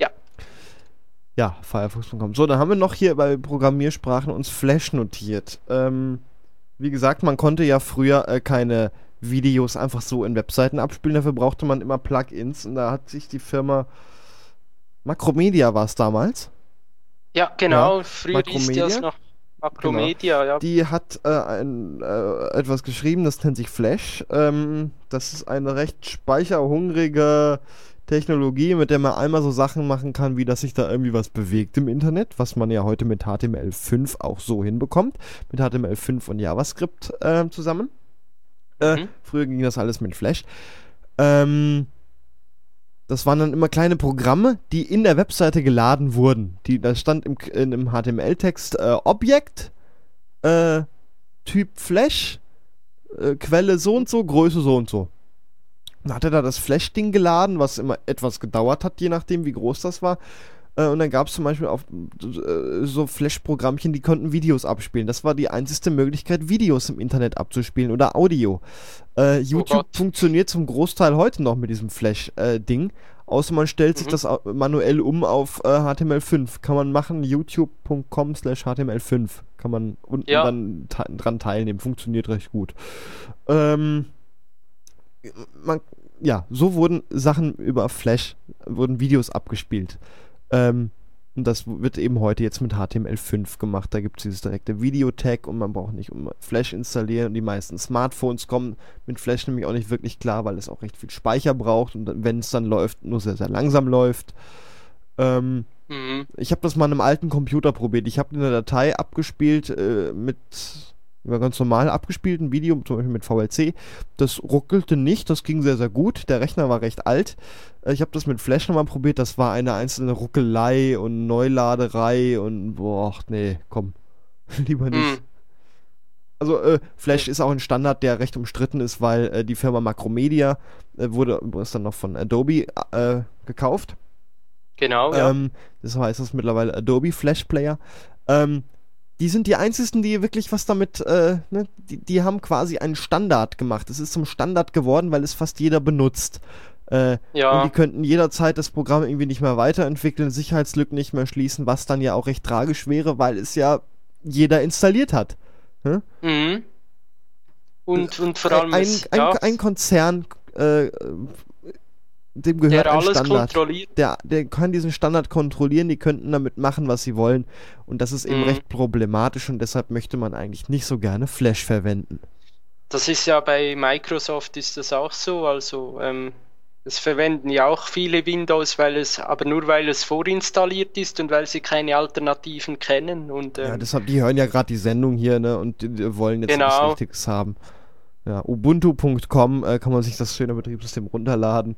Speaker 3: Ja.
Speaker 2: Ja, Firefox.com. So, dann haben wir noch hier bei Programmiersprachen uns Flash notiert. Ähm, wie gesagt, man konnte ja früher äh, keine Videos einfach so in Webseiten abspielen, dafür brauchte man immer Plugins und da hat sich die Firma Macromedia war es damals.
Speaker 3: Ja, genau.
Speaker 2: Ja,
Speaker 3: Früher hieß
Speaker 2: Macromedia.
Speaker 3: das noch Macromedia, ja.
Speaker 2: Die hat äh, ein, äh, etwas geschrieben, das nennt sich Flash. Ähm, das ist eine recht speicherhungrige Technologie, mit der man einmal so Sachen machen kann, wie dass sich da irgendwie was bewegt im Internet, was man ja heute mit HTML5 auch so hinbekommt, mit HTML5 und JavaScript äh, zusammen.
Speaker 3: Mhm.
Speaker 2: Früher ging das alles mit Flash. Ähm, das waren dann immer kleine Programme, die in der Webseite geladen wurden. Die, da stand im, im HTML-Text äh, Objekt, äh, Typ Flash, äh, Quelle so und so, Größe so und so. Dann hat er da das Flash-Ding geladen, was immer etwas gedauert hat, je nachdem, wie groß das war. Äh, und dann gab es zum Beispiel auf äh, so Flash-Programmchen, die konnten Videos abspielen. Das war die einzige Möglichkeit, Videos im Internet abzuspielen oder Audio. Äh, YouTube
Speaker 3: Gott.
Speaker 2: funktioniert zum Großteil heute noch mit diesem Flash-Ding. Außer man stellt sich
Speaker 3: Mhm.
Speaker 2: das au- manuell um auf äh, HTML5. Kann man machen, youtube.com slash HTML5. Kann man unten
Speaker 3: Ja.
Speaker 2: dann dran teilnehmen. Funktioniert recht gut. Ähm, man, ja, so wurden Sachen über Flash, wurden Videos abgespielt. Ähm, und das wird eben heute jetzt mit HTML5 gemacht. Da gibt es dieses direkte Videotag und man braucht nicht um Flash installieren. Und die meisten Smartphones kommen mit Flash nämlich auch nicht wirklich klar, weil es auch recht viel Speicher braucht und wenn es dann läuft, nur sehr, sehr langsam läuft. Ähm,
Speaker 3: Mhm.
Speaker 2: ich habe das mal an einem alten Computer probiert. Ich habe eine Datei abgespielt äh, mit über ganz normal abgespielten Video, zum Beispiel mit VLC. Das ruckelte nicht, das ging sehr, sehr gut. Der Rechner war recht alt. Äh, Ich habe das mit Flash nochmal probiert. Das war eine einzelne Ruckelei und Neuladerei und boah, nee, komm. (laughs) Lieber nicht.
Speaker 3: Mhm.
Speaker 2: Also äh, Flash ist auch ein Standard, der recht umstritten ist, weil äh, die Firma Macromedia äh, wurde übrigens dann noch von Adobe äh, gekauft.
Speaker 3: Genau, ja.
Speaker 2: Ähm, das heißt es mittlerweile Adobe Flash Player. Ähm, die sind die einzigen, die wirklich was damit, äh, ne, die, die haben quasi einen Standard gemacht. Es ist zum Standard geworden, weil es fast jeder benutzt. Äh, Und
Speaker 3: ja.
Speaker 2: die könnten jederzeit das Programm irgendwie nicht mehr weiterentwickeln, Sicherheitslücken nicht mehr schließen, was dann ja auch recht tragisch wäre, weil es ja jeder installiert hat.
Speaker 3: Mhm. Und, und vor allem,
Speaker 2: ein,
Speaker 3: es,
Speaker 2: ein,
Speaker 3: ja,
Speaker 2: ein Konzern, äh, dem gehört
Speaker 3: der
Speaker 2: ein
Speaker 3: alles
Speaker 2: Standard.
Speaker 3: kontrolliert.
Speaker 2: der, der kann diesen Standard kontrollieren, die könnten damit machen, was sie wollen. Und das ist eben
Speaker 3: Mhm.
Speaker 2: recht problematisch und deshalb möchte man eigentlich nicht so gerne Flash verwenden.
Speaker 3: Das ist ja bei Microsoft ist das auch so. Also ähm, das verwenden ja auch viele Windows, weil es, aber nur weil es vorinstalliert ist und weil sie keine Alternativen kennen. Und
Speaker 2: Ja,
Speaker 3: ähm,
Speaker 2: deshalb, die hören ja gerade die Sendung hier, ne, und die, wollen jetzt was
Speaker 3: Genau.
Speaker 2: Richtiges haben. Ja, ubuntu.com äh, kann man sich das schöne Betriebssystem runterladen.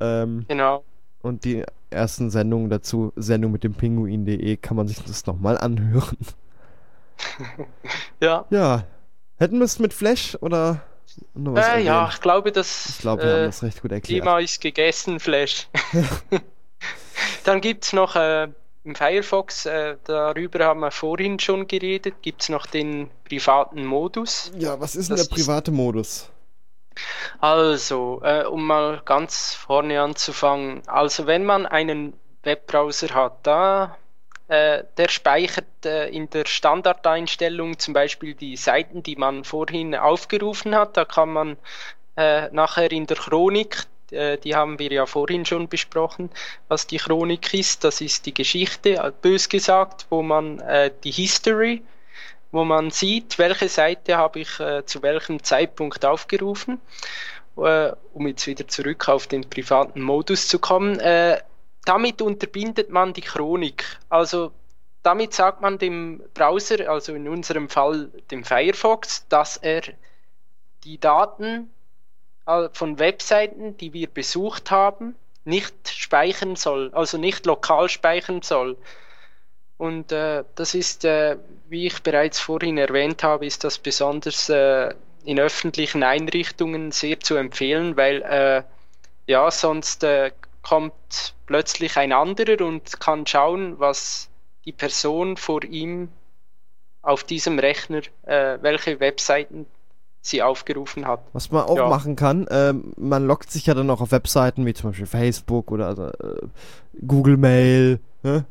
Speaker 2: Ähm,
Speaker 3: genau.
Speaker 2: und die ersten Sendungen dazu, Sendung mit dem Pinguin.de, kann man sich das nochmal anhören. (laughs)
Speaker 3: Ja.
Speaker 2: Ja, hätten wir es mit Flash oder noch was
Speaker 3: Äh, ja, ich glaube, das
Speaker 2: Ich glaube, wir haben
Speaker 3: äh,
Speaker 2: das recht gut erklärt.
Speaker 3: Thema ist gegessen, Flash. (laughs) Dann gibt es noch äh, im Firefox, äh, darüber haben wir vorhin schon geredet, gibt es noch den privaten Modus.
Speaker 2: Ja, was ist denn
Speaker 3: Das
Speaker 2: der
Speaker 3: ist-
Speaker 2: private Modus?
Speaker 3: Also, äh, um mal ganz vorne anzufangen. Also, wenn man einen Webbrowser hat, da äh, der speichert äh, in der Standardeinstellung zum Beispiel die Seiten, die man vorhin aufgerufen hat. Da kann man äh, nachher in der Chronik, äh, die haben wir ja vorhin schon besprochen, was die Chronik ist. Das ist die Geschichte, bös gesagt, wo man äh, die History wo man sieht, welche Seite habe ich äh, zu welchem Zeitpunkt aufgerufen, äh, um jetzt wieder zurück auf den privaten Modus zu kommen. Äh, damit unterbindet man die Chronik. Also damit sagt man dem Browser, also in unserem Fall dem Firefox, dass er die Daten, von Webseiten, die wir besucht haben, nicht speichern soll, also nicht lokal speichern soll. Und äh, das ist, äh, wie ich bereits vorhin erwähnt habe, ist das besonders äh, in öffentlichen Einrichtungen sehr zu empfehlen, weil äh, ja, sonst äh, kommt plötzlich ein anderer und kann schauen, was die Person vor ihm auf diesem Rechner, äh, welche Webseiten sie aufgerufen hat.
Speaker 2: Was man auch ja. machen kann, äh, man loggt sich ja dann auch auf Webseiten wie zum Beispiel Facebook oder Google Mail. Ne?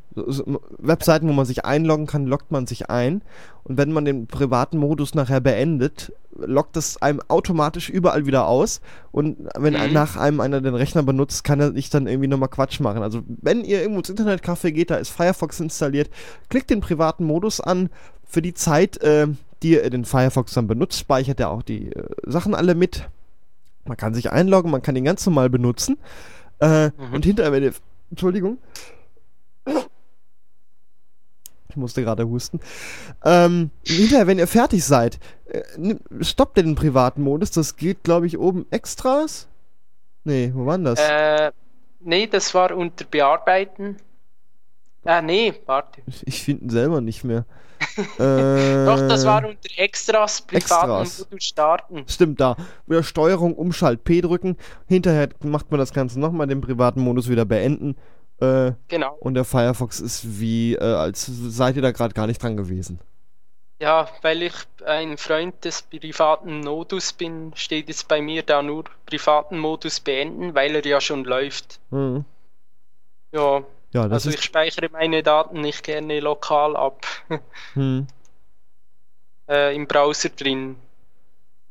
Speaker 2: Webseiten, wo man sich einloggen kann, loggt man sich ein. Und wenn man den privaten Modus nachher beendet, lockt es einem automatisch überall wieder aus. Und wenn mhm. nach einem einer den Rechner benutzt, kann er nicht dann irgendwie nochmal Quatsch machen. Also wenn ihr irgendwo ins Internetcafé geht, da ist Firefox installiert, klickt den privaten Modus an. Für die Zeit, äh, die ihr den Firefox dann benutzt, speichert er auch die äh, Sachen alle mit. Man kann sich einloggen, man kann ihn ganz normal benutzen. Äh, mhm. Und hinterher, wenn ihr, Entschuldigung, ich musste gerade husten. Ähm, hinterher, wenn ihr fertig seid, äh, stoppt ihr den privaten Modus. Das geht, glaube ich, oben Extras. Nee, wo war das?
Speaker 3: Äh, nee, das war unter Bearbeiten. Ah, nee, warte.
Speaker 2: Ich, finde ihn selber nicht mehr.
Speaker 3: äh, (laughs) Doch, das war unter Extras, privaten Extras. Modus starten.
Speaker 2: Stimmt, da. Wieder Steuerung, Umschalt P drücken. Hinterher macht man das Ganze nochmal, den privaten Modus wieder beenden äh,
Speaker 3: genau.
Speaker 2: Und der Firefox ist wie, äh, als seid ihr da gerade gar nicht dran gewesen.
Speaker 3: Ja, weil ich ein Freund des privaten Modus bin, steht jetzt bei mir da nur privaten Modus beenden, weil er ja schon läuft. Mhm. Ja, ja also ich speichere meine Daten nicht gerne lokal ab. (laughs) mhm. äh, Im Browser drin.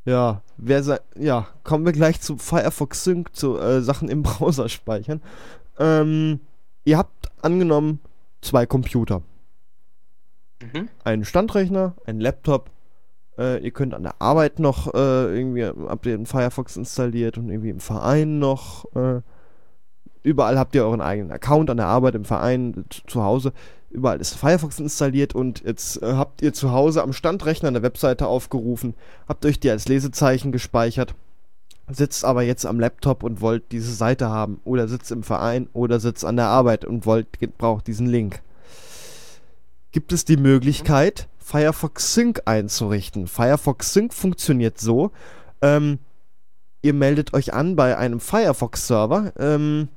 Speaker 2: Ja, wer ja, kommen wir gleich zu Firefox Sync, zu äh, Sachen im (laughs) Browser speichern. Ähm, Ihr habt angenommen zwei Computer. Mhm. Einen Standrechner, einen Laptop. Äh, ihr könnt an der Arbeit noch äh, irgendwie, habt ihr den Firefox installiert und irgendwie im Verein noch. Äh, überall habt ihr euren eigenen Account an der Arbeit, im Verein, zu Hause. Überall ist Firefox installiert und jetzt äh, habt ihr zu Hause am Standrechner eine Webseite aufgerufen, habt euch die als Lesezeichen gespeichert sitzt aber jetzt am Laptop und wollt diese Seite haben oder sitzt im Verein oder sitzt an der Arbeit und wollt braucht diesen Link. Gibt es die Möglichkeit, Firefox Sync einzurichten? Firefox Sync funktioniert so: ähm, Ihr meldet euch an bei einem Firefox-Server. Ähm,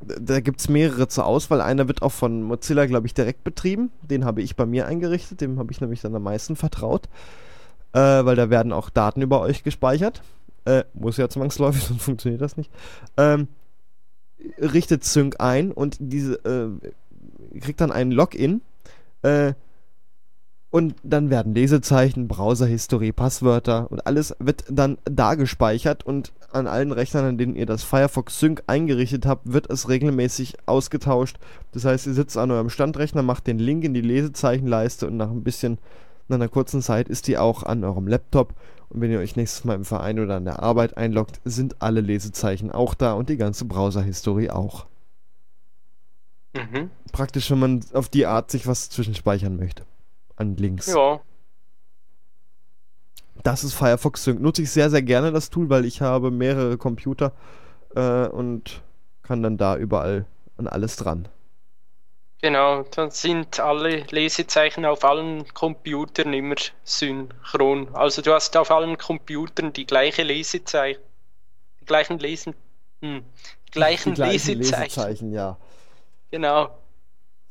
Speaker 2: da gibt es mehrere zur Auswahl. Einer wird auch von Mozilla, glaube ich, direkt betrieben. Den habe ich bei mir eingerichtet. Dem habe ich nämlich dann am meisten vertraut. Äh, weil da werden auch Daten über euch gespeichert. Äh, muss ja zwangsläufig, (laughs) sonst funktioniert das nicht. Ähm, richtet Sync ein und diese äh, kriegt dann einen Login. Äh, und dann werden Lesezeichen, Browserhistorie, Passwörter und alles wird dann da gespeichert und an allen Rechnern, an denen ihr das Firefox Sync eingerichtet habt, wird es regelmäßig ausgetauscht. Das heißt, ihr sitzt an eurem Standrechner, macht den Link in die Lesezeichenleiste und nach ein bisschen, nach einer kurzen Zeit ist die auch an eurem Laptop und wenn ihr euch nächstes Mal im Verein oder an der Arbeit einloggt, sind alle Lesezeichen auch da und die ganze Browser-History auch. Mhm. Praktisch, wenn man auf die Art sich was zwischenspeichern möchte. An Links.
Speaker 3: Ja.
Speaker 2: Das ist Firefox Sync. Nutze ich sehr, sehr gerne das Tool, weil ich habe mehrere Computer äh, und kann dann da überall an alles dran.
Speaker 3: Genau, dann sind alle Lesezeichen auf allen Computern immer synchron. Also du hast auf allen Computern die gleiche Lesezeichen, die gleichen Lesen, hm, die gleichen, die gleichen Lesezeichen. Lesezeichen.
Speaker 2: ja.
Speaker 3: Genau.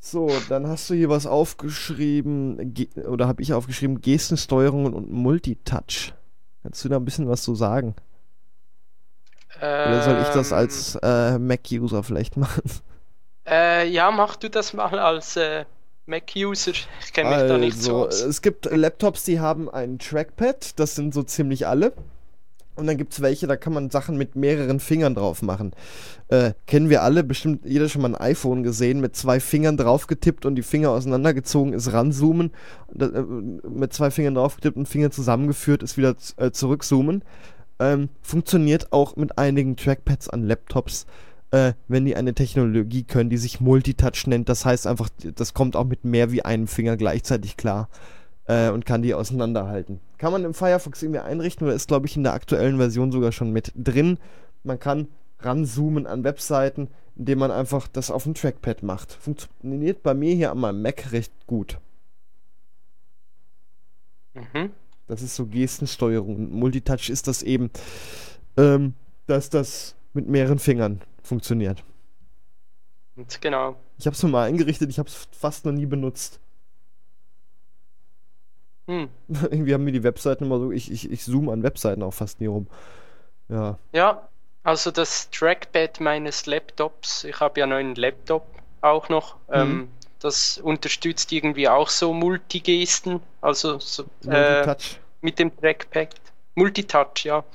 Speaker 2: So, dann hast du hier was aufgeschrieben, oder habe ich aufgeschrieben, Gestensteuerung und Multitouch. Kannst du da ein bisschen was zu sagen? Ähm, oder soll ich das als ähm. äh, Mac-User vielleicht machen?
Speaker 3: Äh, ja, mach du das mal als äh, Mac-User. Ich kenne mich also, da nicht so
Speaker 2: aus. Es gibt Laptops, die haben ein Trackpad, das sind so ziemlich alle. Und dann gibt es welche, da kann man Sachen mit mehreren Fingern drauf machen. Äh, kennen wir alle, bestimmt jeder schon mal ein iPhone gesehen, mit zwei Fingern drauf getippt und die Finger auseinandergezogen ist ranzoomen. äh, mit zwei Fingern drauf getippt und Finger zusammengeführt ist wieder äh, zurückzoomen. Ähm, funktioniert auch mit einigen Trackpads an Laptops äh, wenn die eine Technologie können, die sich Multitouch nennt. Das heißt einfach, das kommt auch mit mehr wie einem Finger gleichzeitig klar. äh, und kann die auseinanderhalten. Kann man im Firefox irgendwie einrichten oder ist, glaube ich, in der aktuellen Version sogar schon mit drin. Man kann ranzoomen an Webseiten, indem man einfach das auf dem Trackpad macht. Funktioniert bei mir hier an meinem Mac recht gut. Mhm. Das ist so Gestensteuerung. Multitouch ist das eben, ähm, dass das mit mehreren Fingern funktioniert.
Speaker 3: Genau.
Speaker 2: Ich habe es mal eingerichtet, ich habe es fast noch nie benutzt. Hm. (laughs) Irgendwie haben mir die Webseiten immer so, ich, ich, ich zoome an Webseiten auch fast nie rum. Ja.
Speaker 3: Ja, also das Trackpad meines Laptops, ich habe ja noch einen Laptop auch noch, mhm. ähm, das unterstützt irgendwie auch so Multigesten, also so, äh, mit dem Trackpad. Multitouch, ja.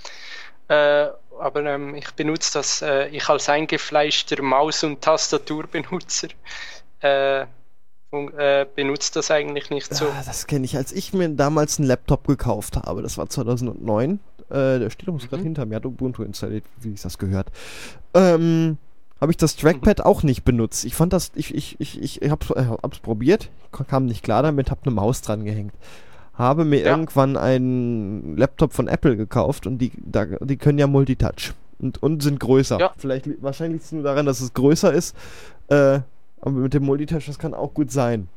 Speaker 3: Äh, aber ähm, ich benutze das, äh, ich als eingefleischter Maus- und Tastaturbenutzer äh, äh, benutze das eigentlich nicht so.
Speaker 2: Ah, das kenne ich. Als ich mir damals einen Laptop gekauft habe, das war 2009, äh, der steht übrigens mhm. gerade hinter mir, hat Ubuntu installiert, wie es das gehört. Ähm, habe ich das Trackpad auch nicht benutzt. Ich fand das, ich, ich, ich, ich, ich hab's, äh, hab's probiert, kam nicht klar damit, hab eine Maus dran gehängt. Habe mir ja. irgendwann einen Laptop von Apple gekauft und die, da, die können ja Multitouch und, und sind größer. Ja. Vielleicht, wahrscheinlich liegt es nur daran, dass es größer ist. Äh, aber mit dem Multitouch, das kann auch gut sein.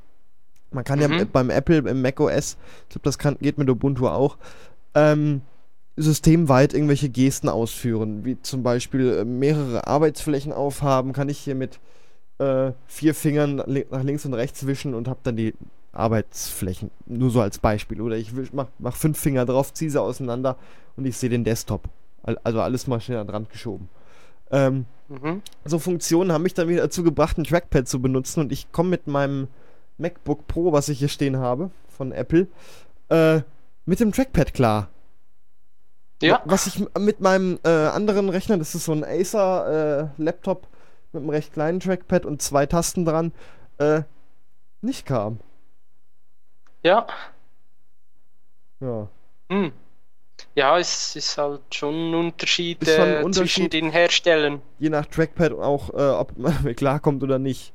Speaker 2: Man kann mhm. ja beim Apple, im macOS, ich glaube, das kann, geht mit Ubuntu auch, ähm, systemweit irgendwelche Gesten ausführen, wie zum Beispiel äh, mehrere Arbeitsflächen aufhaben, kann ich hier mit äh, vier Fingern nach links und rechts wischen und habe dann die Arbeitsflächen, nur so als Beispiel. Oder ich mach, mach fünf Finger drauf, ziehe sie auseinander und ich sehe den Desktop. Also alles mal schnell an den Rand geschoben. Ähm, mhm. So Funktionen haben mich dann wieder dazu gebracht, ein Trackpad zu benutzen und ich komme mit meinem MacBook Pro, was ich hier stehen habe, von Apple, äh, mit dem Trackpad klar. Ja. Was ich mit meinem äh, anderen Rechner, das ist so ein Acer-Laptop äh, mit einem recht kleinen Trackpad und zwei Tasten dran, äh, nicht kam.
Speaker 3: Ja.
Speaker 2: Ja.
Speaker 3: Hm. Ja, es ist halt schon ein Unterschied, schon ein Unterschied zwischen den Herstellern.
Speaker 2: Je nach Trackpad auch, äh, ob man (laughs) klarkommt oder nicht.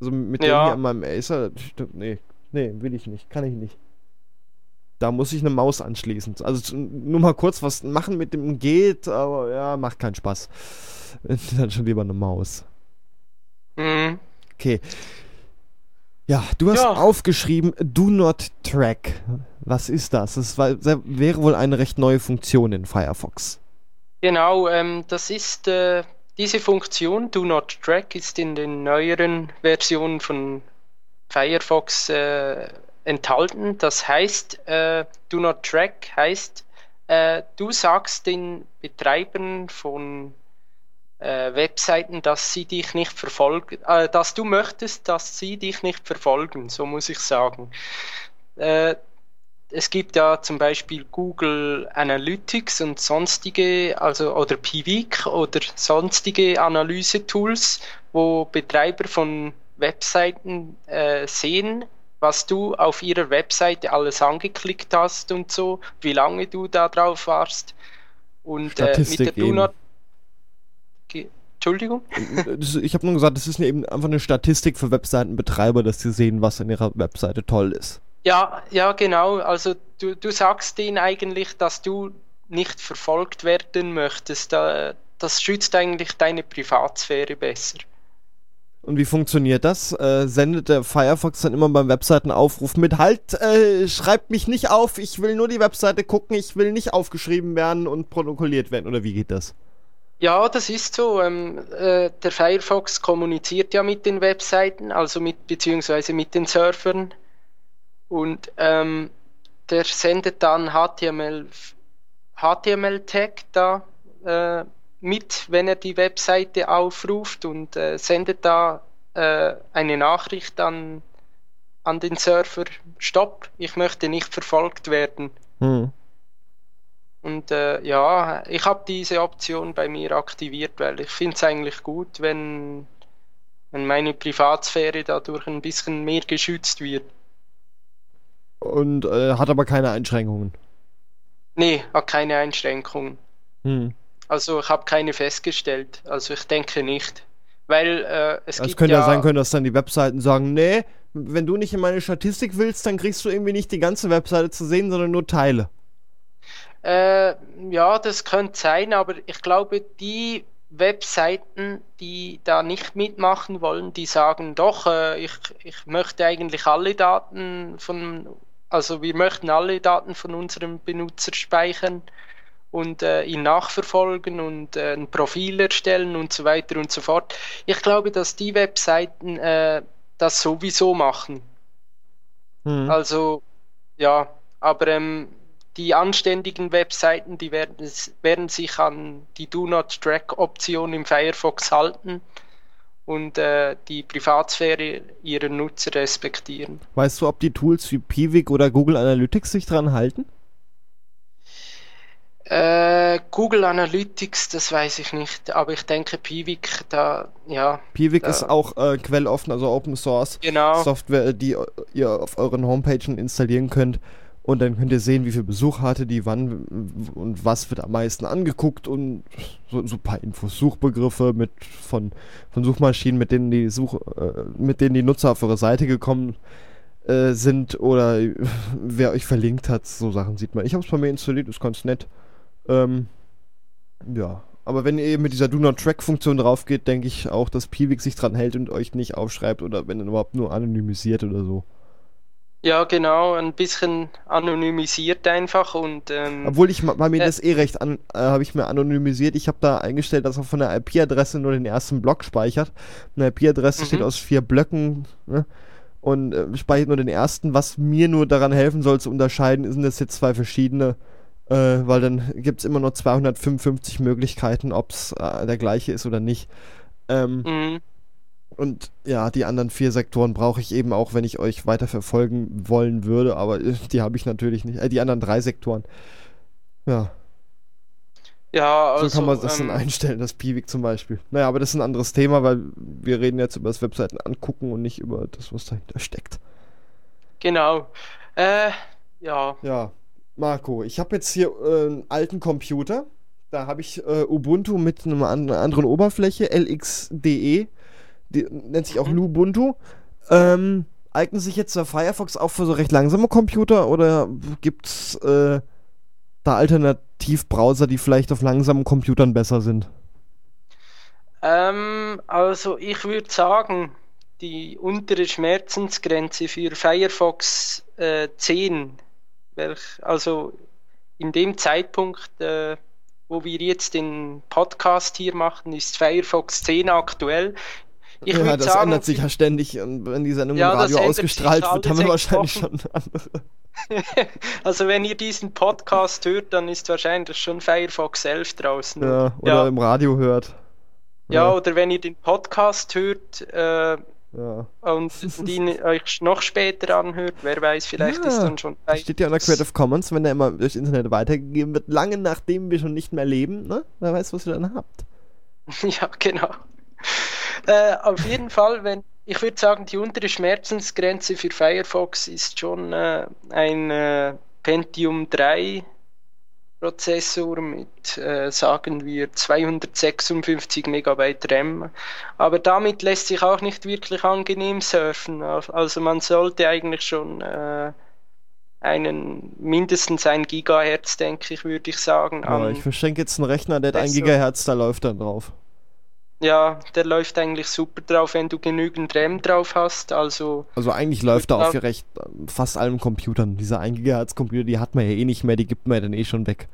Speaker 2: Also mit ja. dem hier an meinem Acer, nee, nee, will ich nicht, kann ich nicht. Da muss ich eine Maus anschließen. Also nur mal kurz was machen mit dem geht, aber ja, macht keinen Spaß. (laughs) Dann schon lieber eine Maus. Mhm. Okay. Ja, du hast ja. aufgeschrieben, Do Not Track. Was ist das? Das war, wäre wohl eine recht neue Funktion in Firefox.
Speaker 3: Genau, ähm, das ist äh, diese Funktion, Do Not Track, ist in den neueren Versionen von Firefox äh, enthalten. Das heißt, äh, Do Not Track heißt, äh, du sagst den Betreibern von äh, Webseiten, dass sie dich nicht verfolgen, äh, dass du möchtest, dass sie dich nicht verfolgen, so muss ich sagen. Äh, es gibt ja zum Beispiel Google Analytics und sonstige, also oder Piwik oder sonstige Analyse-Tools, wo Betreiber von Webseiten äh, sehen, was du auf ihrer Webseite alles angeklickt hast und so, wie lange du da drauf warst. Und äh, mit der Do Not Entschuldigung?
Speaker 2: Ich habe nur gesagt, das ist eben einfach eine Statistik für Webseitenbetreiber, dass sie sehen, was an ihrer Webseite toll ist.
Speaker 3: Ja, ja, genau. Also du, du sagst denen eigentlich, dass du nicht verfolgt werden möchtest. Das schützt eigentlich deine Privatsphäre besser.
Speaker 2: Und wie funktioniert das? Äh, sendet der Firefox dann immer beim Webseitenaufruf mit Halt, äh, schreibt mich nicht auf, ich will nur die Webseite gucken, ich will nicht aufgeschrieben werden und protokolliert werden, oder wie geht das?
Speaker 3: Ja, das ist so. Ähm, äh, der Firefox kommuniziert ja mit den Webseiten, also mit beziehungsweise mit den Servern und ähm, der sendet dann HTML HTML-Tag da äh, mit, wenn er die Webseite aufruft und äh, sendet da äh, eine Nachricht an, an den Server, Stopp, ich möchte nicht verfolgt werden. Hm. Und äh, ja, ich habe diese Option bei mir aktiviert, weil ich finde es eigentlich gut, wenn, wenn meine Privatsphäre dadurch ein bisschen mehr geschützt wird.
Speaker 2: Und äh, hat aber keine Einschränkungen?
Speaker 3: Nee, hat keine Einschränkungen. Hm. Also ich habe keine festgestellt. Also ich denke nicht. Weil äh, es, es
Speaker 2: könnte ja, sein können, dass dann die Webseiten sagen, nee, wenn du nicht in meine Statistik willst, dann kriegst du irgendwie nicht die ganze Webseite zu sehen, sondern nur Teile.
Speaker 3: Äh, ja, das könnte sein, aber ich glaube, die Webseiten, die da nicht mitmachen wollen, die sagen doch, äh, ich, ich möchte eigentlich alle Daten von, also wir möchten alle Daten von unserem Benutzer speichern und äh, ihn nachverfolgen und äh, ein Profil erstellen und so weiter und so fort. Ich glaube, dass die Webseiten äh, das sowieso machen. Mhm. Also ja, aber ähm, die anständigen Webseiten, die werden, werden sich an die Do Not Track Option im Firefox halten und äh, die Privatsphäre ihrer Nutzer respektieren.
Speaker 2: Weißt du, ob die Tools wie Piwik oder Google Analytics sich dran halten?
Speaker 3: Äh, Google Analytics, das weiß ich nicht, aber ich denke Piwik, da, ja.
Speaker 2: Piwik ist auch äh, quelloffen, also Open Source
Speaker 3: genau.
Speaker 2: Software, die ihr auf euren Homepages installieren könnt. Und dann könnt ihr sehen, wie viel Besuch hatte die, wann und was wird am meisten angeguckt und so, so ein paar Infos, Suchbegriffe mit von, von Suchmaschinen, mit denen die Such, äh, mit denen die Nutzer auf eure Seite gekommen äh, sind oder (laughs) wer euch verlinkt hat, so Sachen sieht man. Ich habe es bei mir installiert, ist ganz nett. Ähm, ja, aber wenn ihr mit dieser Do Not Track Funktion drauf geht, denke ich auch, dass Piwik sich dran hält und euch nicht aufschreibt oder wenn dann überhaupt nur anonymisiert oder so.
Speaker 3: Ja, genau, ein bisschen anonymisiert einfach und. Ähm,
Speaker 2: Obwohl ich bei mir äh, das eh recht an, äh, habe ich mir anonymisiert. Ich habe da eingestellt, dass er von der IP-Adresse nur den ersten Block speichert. Eine IP-Adresse steht mhm. aus vier Blöcken ne? und äh, speichert nur den ersten. Was mir nur daran helfen soll zu unterscheiden, sind das jetzt zwei verschiedene äh, weil dann gibt es immer nur 255 Möglichkeiten, ob es äh, der gleiche ist oder nicht. Ähm, mhm. Und ja, die anderen vier Sektoren brauche ich eben auch, wenn ich euch weiter verfolgen wollen würde, aber äh, die habe ich natürlich nicht. Äh, die anderen drei Sektoren. Ja.
Speaker 3: Ja,
Speaker 2: also, so kann man das ähm, dann einstellen, das Piwik zum Beispiel. Naja, aber das ist ein anderes Thema, weil wir reden jetzt über das Webseiten angucken und nicht über das, was dahinter steckt.
Speaker 3: Genau. Äh, ja.
Speaker 2: Ja. Marco, ich habe jetzt hier äh, einen alten Computer. Da habe ich äh, Ubuntu mit einer anderen Oberfläche, LXDE. Die nennt sich auch mhm. Lubuntu. Ähm, eignet sich jetzt der Firefox auch für so recht langsame Computer oder gibt es äh, da Alternativbrowser, die vielleicht auf langsamen Computern besser sind?
Speaker 3: Ähm, also ich würde sagen, die untere Schmerzensgrenze für Firefox äh, 10 welch, also in dem Zeitpunkt, äh, wo wir jetzt den Podcast hier machen, ist Firefox 10 aktuell.
Speaker 2: Ich ja, das sagen, ändert sich ja ständig und wenn die Sendung ja, im Radio ausgestrahlt wird, haben wir wahrscheinlich Wochen. schon andere. (laughs)
Speaker 3: also wenn ihr diesen Podcast hört, dann ist wahrscheinlich schon Firefox 11 draußen.
Speaker 2: Ja, oder ja. im Radio hört.
Speaker 3: Ja, ja, oder wenn ihr den Podcast hört, äh, ja. Und die (laughs) euch noch später anhört, wer weiß, vielleicht ist dann schon.
Speaker 2: Steht ja unter Creative Commons, wenn der immer durchs Internet weitergegeben wird, lange nachdem wir schon nicht mehr leben, ne? Wer weiß, was ihr dann habt. (laughs)
Speaker 3: ja, genau. Äh, auf jeden Fall, wenn ich würde sagen, die untere Schmerzensgrenze für Firefox ist schon äh, ein äh, Pentium 3 Prozessor mit, äh, sagen wir, 256 Megabyte RAM. Aber damit lässt sich auch nicht wirklich angenehm surfen. Also man sollte eigentlich schon äh, einen mindestens ein Gigahertz, denke ich, würde ich sagen.
Speaker 2: Ja, ich verschenke jetzt einen Rechner, der hat ein Gigahertz, da läuft dann drauf.
Speaker 3: Ja, der läuft eigentlich super drauf, wenn du genügend RAM drauf hast. Also,
Speaker 2: also eigentlich läuft er auf recht fast allen Computern. Diese 1 GHz Computer, die hat man ja eh nicht mehr, die gibt man ja dann eh schon weg.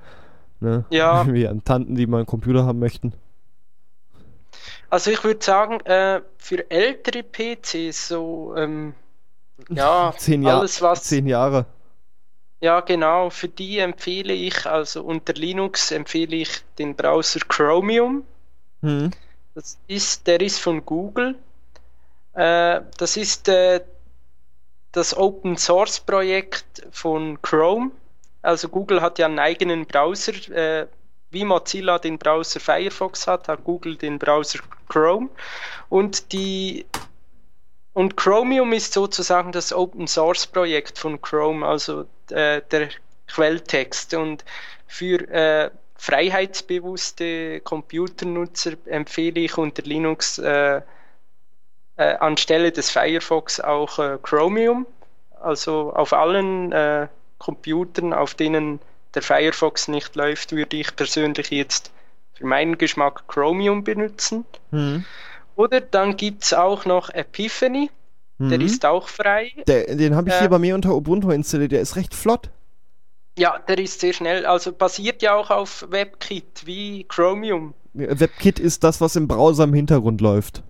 Speaker 2: Ne?
Speaker 3: Ja. (laughs)
Speaker 2: Wie an Tanten, die mal einen Computer haben möchten.
Speaker 3: Also ich würde sagen, äh, für ältere PCs so, ähm, ja, (laughs)
Speaker 2: zehn Jahr, alles was. Zehn Jahre.
Speaker 3: Ja, genau. Für die empfehle ich, also unter Linux empfehle ich den Browser Chromium. Hm. Das ist, der ist von Google. Äh, das ist äh, das Open Source Projekt von Chrome. Also Google hat ja einen eigenen Browser. Äh, wie Mozilla den Browser Firefox hat, hat Google den Browser Chrome. Und die und Chromium ist sozusagen das Open Source Projekt von Chrome, also äh, der Quelltext. Und für äh, freiheitsbewusste Computernutzer empfehle ich unter Linux äh, äh, anstelle des Firefox auch äh, Chromium. Also auf allen äh, Computern, auf denen der Firefox nicht läuft, würde ich persönlich jetzt für meinen Geschmack Chromium benutzen. Mhm. Oder dann gibt es auch noch Epiphany. Mhm. Der ist auch frei.
Speaker 2: Der, den habe ich hier äh, bei mir unter Ubuntu installiert. Der ist recht flott.
Speaker 3: Ja, der ist sehr schnell. Also basiert ja auch auf WebKit wie Chromium.
Speaker 2: WebKit ist das, was im Browser im Hintergrund läuft.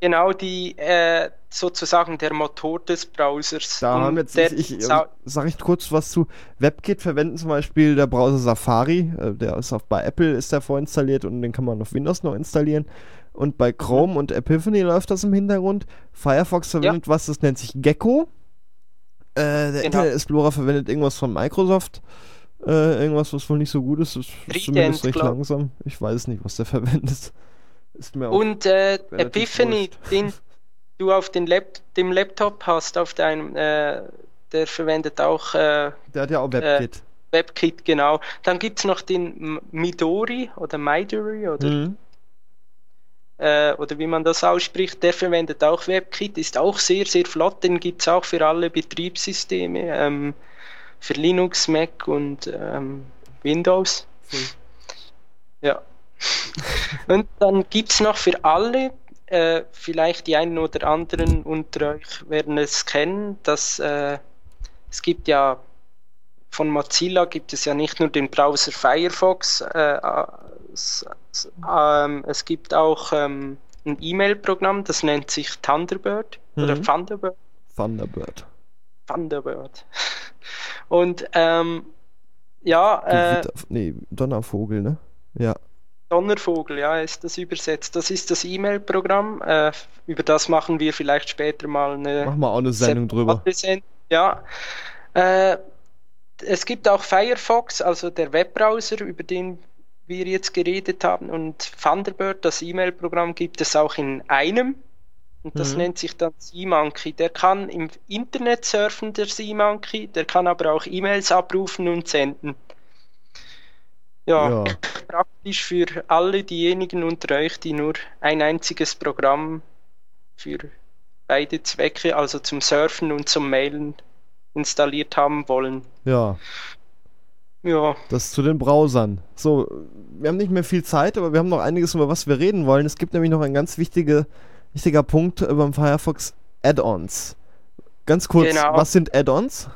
Speaker 3: Genau, die äh, sozusagen der Motor des Browsers.
Speaker 2: Da haben jetzt der, ich, ich sage ich kurz was zu. WebKit verwenden zum Beispiel der Browser Safari, äh, der ist auch bei Apple ist der vorinstalliert und den kann man auf Windows noch installieren. Und bei Chrome und Epiphany läuft das im Hintergrund. Firefox verwendet ja. was, das nennt sich Gecko. Äh, der genau. Internet Explorer verwendet irgendwas von Microsoft. Äh, irgendwas, was wohl nicht so gut ist. Das ist zumindest recht glaub. langsam. Ich weiß nicht, was der (laughs) verwendet.
Speaker 3: Und äh, Epiphany, (laughs) den du auf den Lap dem Laptop hast, auf deinem, äh, der verwendet auch. Äh,
Speaker 2: der hat ja auch WebKit. Äh,
Speaker 3: WebKit, genau. Dann gibt es noch den Midori oder Midori oder. Mhm. Äh, oder wie man das ausspricht, der verwendet auch WebKit, ist auch sehr, sehr flott, den gibt es auch für alle Betriebssysteme, ähm, für Linux, Mac und ähm, Windows. Mhm. Ja. Und dann gibt es noch für alle, äh, vielleicht die einen oder anderen unter euch werden es kennen, dass äh, es gibt ja von Mozilla gibt es ja nicht nur den Browser Firefox, äh, es, ähm, es, gibt auch ähm, ein E-Mail-Programm, das nennt sich Thunderbird mhm. oder Thunderbird.
Speaker 2: Thunderbird.
Speaker 3: Thunderbird. (laughs) Und ähm, ja.
Speaker 2: Äh, nee, Donnervogel, ne? Ja.
Speaker 3: Donnervogel, ja, ist das übersetzt. Das ist das E-Mail-Programm. Äh, über das machen wir vielleicht später mal eine.
Speaker 2: Machen wir auch eine Sendung drüber.
Speaker 3: Ja. Äh, es gibt auch Firefox, also der Webbrowser, über den wir jetzt geredet haben. Und Thunderbird, das E-Mail-Programm, gibt es auch in einem. Und das mhm. nennt sich dann SeaMonkey. Der kann im Internet surfen, der SeaMonkey. Der kann aber auch E-Mails abrufen und senden. Ja, ja, praktisch für alle diejenigen unter euch, die nur ein einziges Programm für beide Zwecke, also zum Surfen und zum Mailen, installiert haben wollen.
Speaker 2: Ja. Ja. Das zu den Browsern. So, wir haben nicht mehr viel Zeit, aber wir haben noch einiges, über was wir reden wollen. Es gibt nämlich noch ein ganz wichtige, wichtiger Punkt beim Firefox Add-ons. Ganz kurz, genau. was sind Add-ons?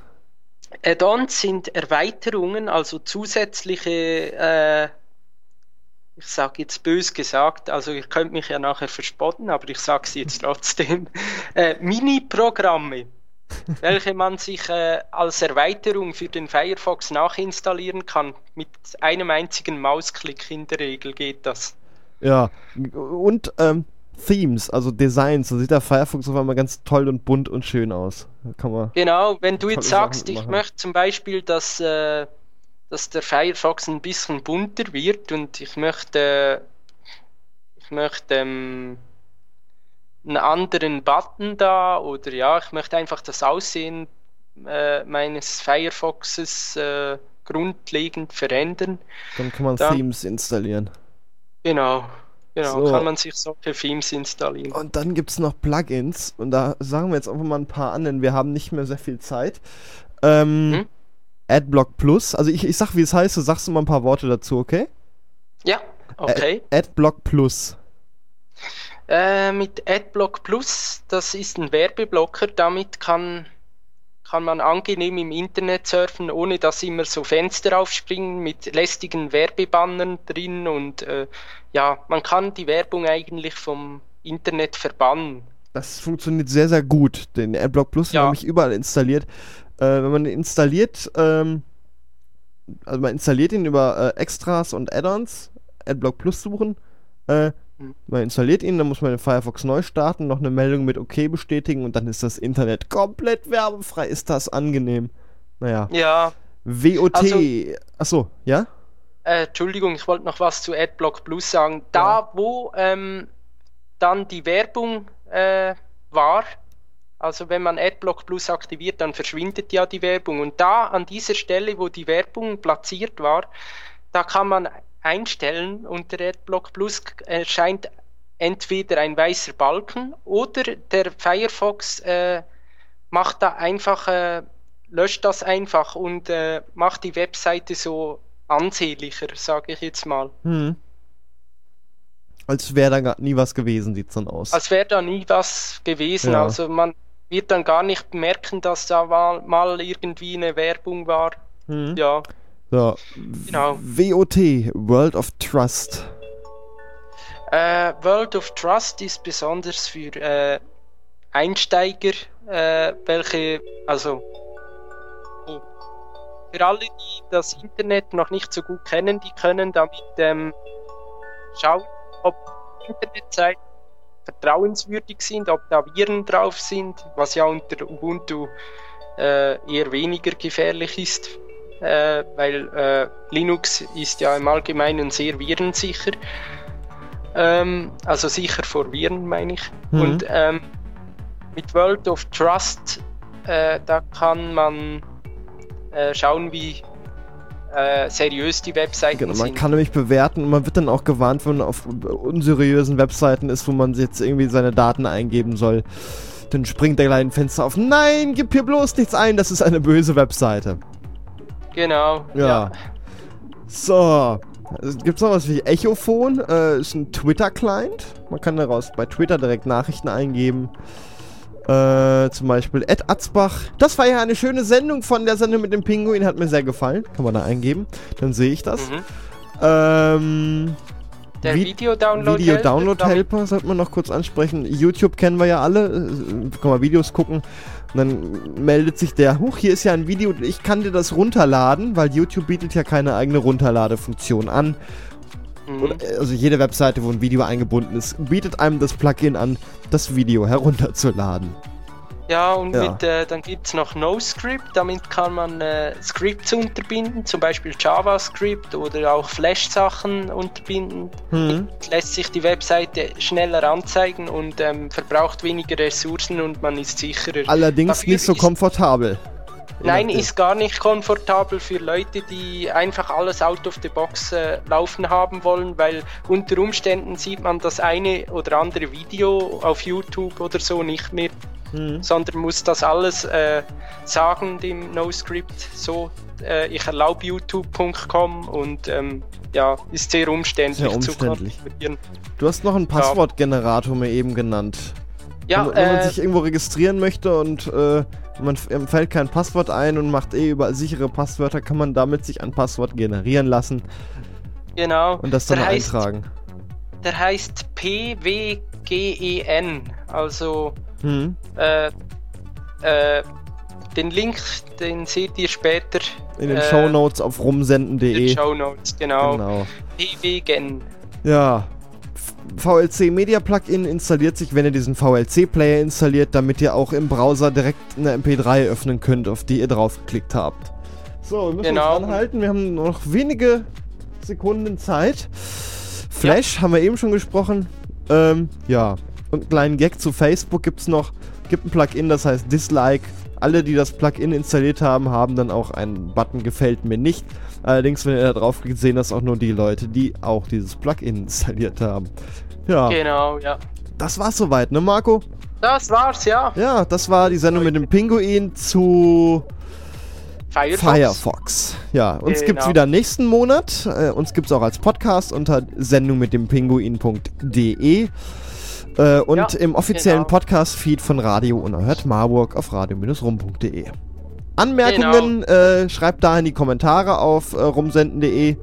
Speaker 3: Add-ons sind Erweiterungen, also zusätzliche, äh, ich sage jetzt bös gesagt, also ihr könnt mich ja nachher verspotten, aber ich sage es jetzt trotzdem, (laughs) äh, Mini-Programme, welche man sich äh, als Erweiterung für den Firefox nachinstallieren kann. Mit einem einzigen Mausklick in der Regel geht das.
Speaker 2: Ja, und ähm, Themes, also Designs. So sieht der Firefox auf einmal ganz toll und bunt und schön aus. Kann man
Speaker 3: genau, wenn du jetzt sagst, ich möchte zum Beispiel, dass, äh, dass der Firefox ein bisschen bunter wird und ich möchte, ich möchte ähm, einen anderen Button da oder ja, ich möchte einfach das Aussehen äh, meines Firefoxes äh, grundlegend verändern.
Speaker 2: Dann kann man dann, Themes installieren.
Speaker 3: Genau. Genau, so. kann man sich solche Themes installieren.
Speaker 2: Und dann gibt es noch Plugins und da sagen wir jetzt einfach mal ein paar an, denn wir haben nicht mehr sehr viel Zeit. Ähm, hm? Adblock Plus, also ich, ich sag, wie es heißt, du sagst mal ein paar Worte dazu, okay?
Speaker 3: Ja, okay.
Speaker 2: Ad Adblock Plus.
Speaker 3: Äh, mit Adblock Plus, das ist ein Werbeblocker, damit kann kann man angenehm im Internet surfen, ohne dass immer so Fenster aufspringen mit lästigen Werbebannern drin und äh, ja, man kann die Werbung eigentlich vom Internet verbannen.
Speaker 2: Das funktioniert sehr, sehr gut. Den AdBlock Plus ja. habe ich überall installiert. Äh, wenn man ihn installiert, ähm, also man installiert ihn über äh, Extras und Add-ons, AdBlock Plus suchen, äh, man installiert ihn, dann muss man den Firefox neu starten, noch eine Meldung mit OK bestätigen und dann ist das Internet komplett werbefrei. Ist das angenehm? Naja.
Speaker 3: Ja.
Speaker 2: WOT. Also, Achso, ja?
Speaker 3: Äh, Entschuldigung, ich wollte noch was zu AdBlock Plus sagen. Da, ja. wo ähm, dann die Werbung äh, war, also wenn man AdBlock Plus aktiviert, dann verschwindet ja die Werbung. Und da an dieser Stelle, wo die Werbung platziert war, da kann man einstellen. Unter AdBlock Plus erscheint entweder ein weißer Balken oder der Firefox äh, macht da einfach, äh, löscht das einfach und äh, macht die Webseite so ansehnlicher, sage ich jetzt mal.
Speaker 2: Hm. Als wäre da nie was gewesen, sieht es dann aus.
Speaker 3: Als wäre da nie was gewesen.
Speaker 2: Ja.
Speaker 3: Also man wird dann gar nicht merken, dass da mal, mal irgendwie eine Werbung war.
Speaker 2: Hm.
Speaker 3: Ja,
Speaker 2: So.
Speaker 3: Genau.
Speaker 2: WOT, World of Trust.
Speaker 3: äh, World of Trust ist besonders für äh, Einsteiger, äh, welche, also oh, für alle, die das Internet noch nicht so gut kennen, die können damit ähm, schauen, ob Internetseiten vertrauenswürdig sind, ob da Viren drauf sind, was ja unter Ubuntu äh, eher weniger gefährlich ist, äh, weil äh, Linux ist ja im Allgemeinen sehr virensicher. Ähm, also sicher vor Viren, meine ich.
Speaker 2: Mhm.
Speaker 3: Und ähm, mit World of Trust, äh, da kann man äh, schauen, wie äh, seriös die Webseiten
Speaker 2: Genau, man
Speaker 3: sind.
Speaker 2: kann nämlich bewerten und man wird dann auch gewarnt, wenn man auf unseriösen Webseiten ist, wo man jetzt irgendwie seine Daten eingeben soll. Dann springt der kleine Fenster auf. Nein, gib hier bloß nichts ein, das ist eine böse Webseite.
Speaker 3: Genau.
Speaker 2: Ja. So. Gibt es noch was wie Echophon? Äh, ist ein Twitter-Client. Man kann daraus bei Twitter direkt Nachrichten eingeben. Äh, zum Beispiel Ed Atzbach. Das war ja eine schöne Sendung von der Sendung mit dem Pinguin. Hat mir sehr gefallen. Kann man da eingeben. Dann sehe ich das.
Speaker 3: Mhm.
Speaker 2: Ähm,
Speaker 3: Der
Speaker 2: Vi-
Speaker 3: Video-Download.
Speaker 2: Video Download Helper sollte man noch kurz ansprechen. YouTube kennen wir ja alle. Äh, Kann man Videos gucken. Und dann meldet sich der, huch, hier ist ja ein Video, ich kann dir das runterladen, weil YouTube bietet ja keine eigene Runterladefunktion an.
Speaker 3: Mhm.
Speaker 2: Äh, also jede Webseite, wo ein Video eingebunden ist, bietet einem das Plugin an, das Video herunterzuladen.
Speaker 3: Ja, und
Speaker 2: Ja.
Speaker 3: Mit, äh, dann gibt es noch NoScript, damit kann man äh, Scripts unterbinden, zum Beispiel JavaScript oder auch Flash-Sachen unterbinden.
Speaker 2: Hm.
Speaker 3: Lässt sich die Webseite schneller anzeigen und ähm, verbraucht weniger Ressourcen und man ist sicherer.
Speaker 2: Allerdings
Speaker 3: Dafür
Speaker 2: nicht so komfortabel.
Speaker 3: Nein, ist gar nicht komfortabel für Leute, die einfach alles out of the box äh, laufen haben wollen, weil unter Umständen sieht man das eine oder andere Video auf YouTube oder so nicht mehr,
Speaker 2: Hm.
Speaker 3: sondern muss das alles äh, sagen dem NoScript so. Äh, ich erlaube youtube.com und ähm, ja, ist sehr umständlich,
Speaker 2: Sehr
Speaker 3: zu
Speaker 2: umständlich.
Speaker 3: konfigurieren.
Speaker 2: Du hast noch einen Passwortgenerator mir eben genannt.
Speaker 3: Ja,
Speaker 2: wenn, wenn man
Speaker 3: äh,
Speaker 2: sich irgendwo registrieren möchte und äh, man ihm fällt kein Passwort ein und macht eh über sichere Passwörter, kann man damit sich ein Passwort generieren lassen
Speaker 3: genau.
Speaker 2: und das dann
Speaker 3: der heißt,
Speaker 2: eintragen.
Speaker 3: Der heißt PWGEN, also
Speaker 2: Hm.
Speaker 3: Äh, äh, den Link, den seht ihr später
Speaker 2: In den
Speaker 3: äh,
Speaker 2: Shownotes auf
Speaker 3: in den
Speaker 2: rumsenden.de.
Speaker 3: Show Notes, genau.
Speaker 2: Genau.
Speaker 3: PWGen.
Speaker 2: Ja. VLC Media Plugin installiert sich, wenn ihr diesen VLC Player installiert, damit ihr auch im Browser direkt eine MP3 öffnen könnt, auf die ihr draufgeklickt habt. So, wir müssen
Speaker 3: Genau.
Speaker 2: uns anhalten. Wir haben nur noch wenige Sekunden Zeit. Flash haben wir eben schon gesprochen. Ähm, ja. Und einen kleinen Gag zu Facebook gibt's noch. Gibt ein Plugin, das heißt Dislike. Alle, die das Plugin installiert haben, haben dann auch einen Button gefällt mir nicht. Allerdings, wenn ihr da drauf klickt, sehen das auch nur die Leute, die auch dieses Plugin (laughs) installiert haben. Ja,
Speaker 3: Genau, ja.
Speaker 2: das war's soweit, ne Marco?
Speaker 3: Das war's, ja.
Speaker 2: Ja, das war die Sendung mit dem Pinguin zu
Speaker 3: Firefox.
Speaker 2: Firefox. Ja, uns
Speaker 3: Genau.
Speaker 2: gibt's wieder nächsten Monat. Äh, uns gibt's auch als Podcast unter Sendung mit dem Pinguin.de. Äh, und
Speaker 3: Ja,
Speaker 2: im offiziellen
Speaker 3: genau.
Speaker 2: Podcast-Feed von Radio Unerhört Marburg auf radio-rum.de. Anmerkungen äh, schreibt da in die Kommentare auf äh, rumsenden.de.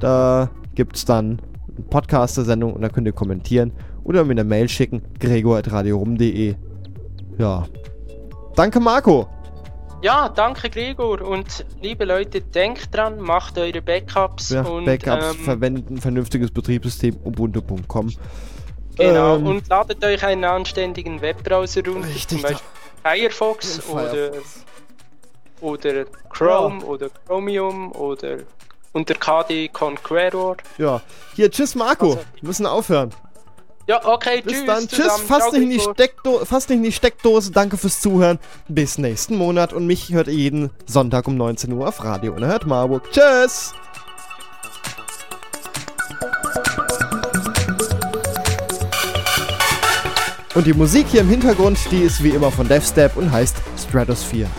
Speaker 2: Da gibt's dann eine Podcast der Sendung und da könnt ihr kommentieren oder mir eine Mail schicken. gregor.radiorum.de. Ja. Danke, Marco.
Speaker 3: Ja, danke Gregor und liebe Leute, denkt dran, macht eure Backups
Speaker 2: Ja,
Speaker 3: und
Speaker 2: Backups
Speaker 3: ähm,
Speaker 2: verwenden, vernünftiges Betriebssystem, ubuntu.com.
Speaker 3: genau
Speaker 2: Ähm,
Speaker 3: und ladet euch einen anständigen Webbrowser runter,
Speaker 2: Richtig,
Speaker 3: zum Beispiel Firefox
Speaker 2: Ja,
Speaker 3: oder oder Chrome oder Chromium oder unter KD Conqueror.
Speaker 2: Ja. Hier, tschüss Marco.
Speaker 3: Also-
Speaker 2: Wir müssen aufhören.
Speaker 3: Ja, okay,
Speaker 2: Bis
Speaker 3: tschüss.
Speaker 2: dann. Tschüss. Fass
Speaker 3: Ciao,
Speaker 2: nicht, in die. Steckdo fass nicht in die Steckdose. Danke fürs Zuhören. Bis nächsten Monat. Und mich hört ihr jeden Sonntag um 19 Uhr auf Radio Unerhört Marburg. Tschüss. Und die Musik hier im Hintergrund, die ist wie immer von DevStep und heißt Stratosphere.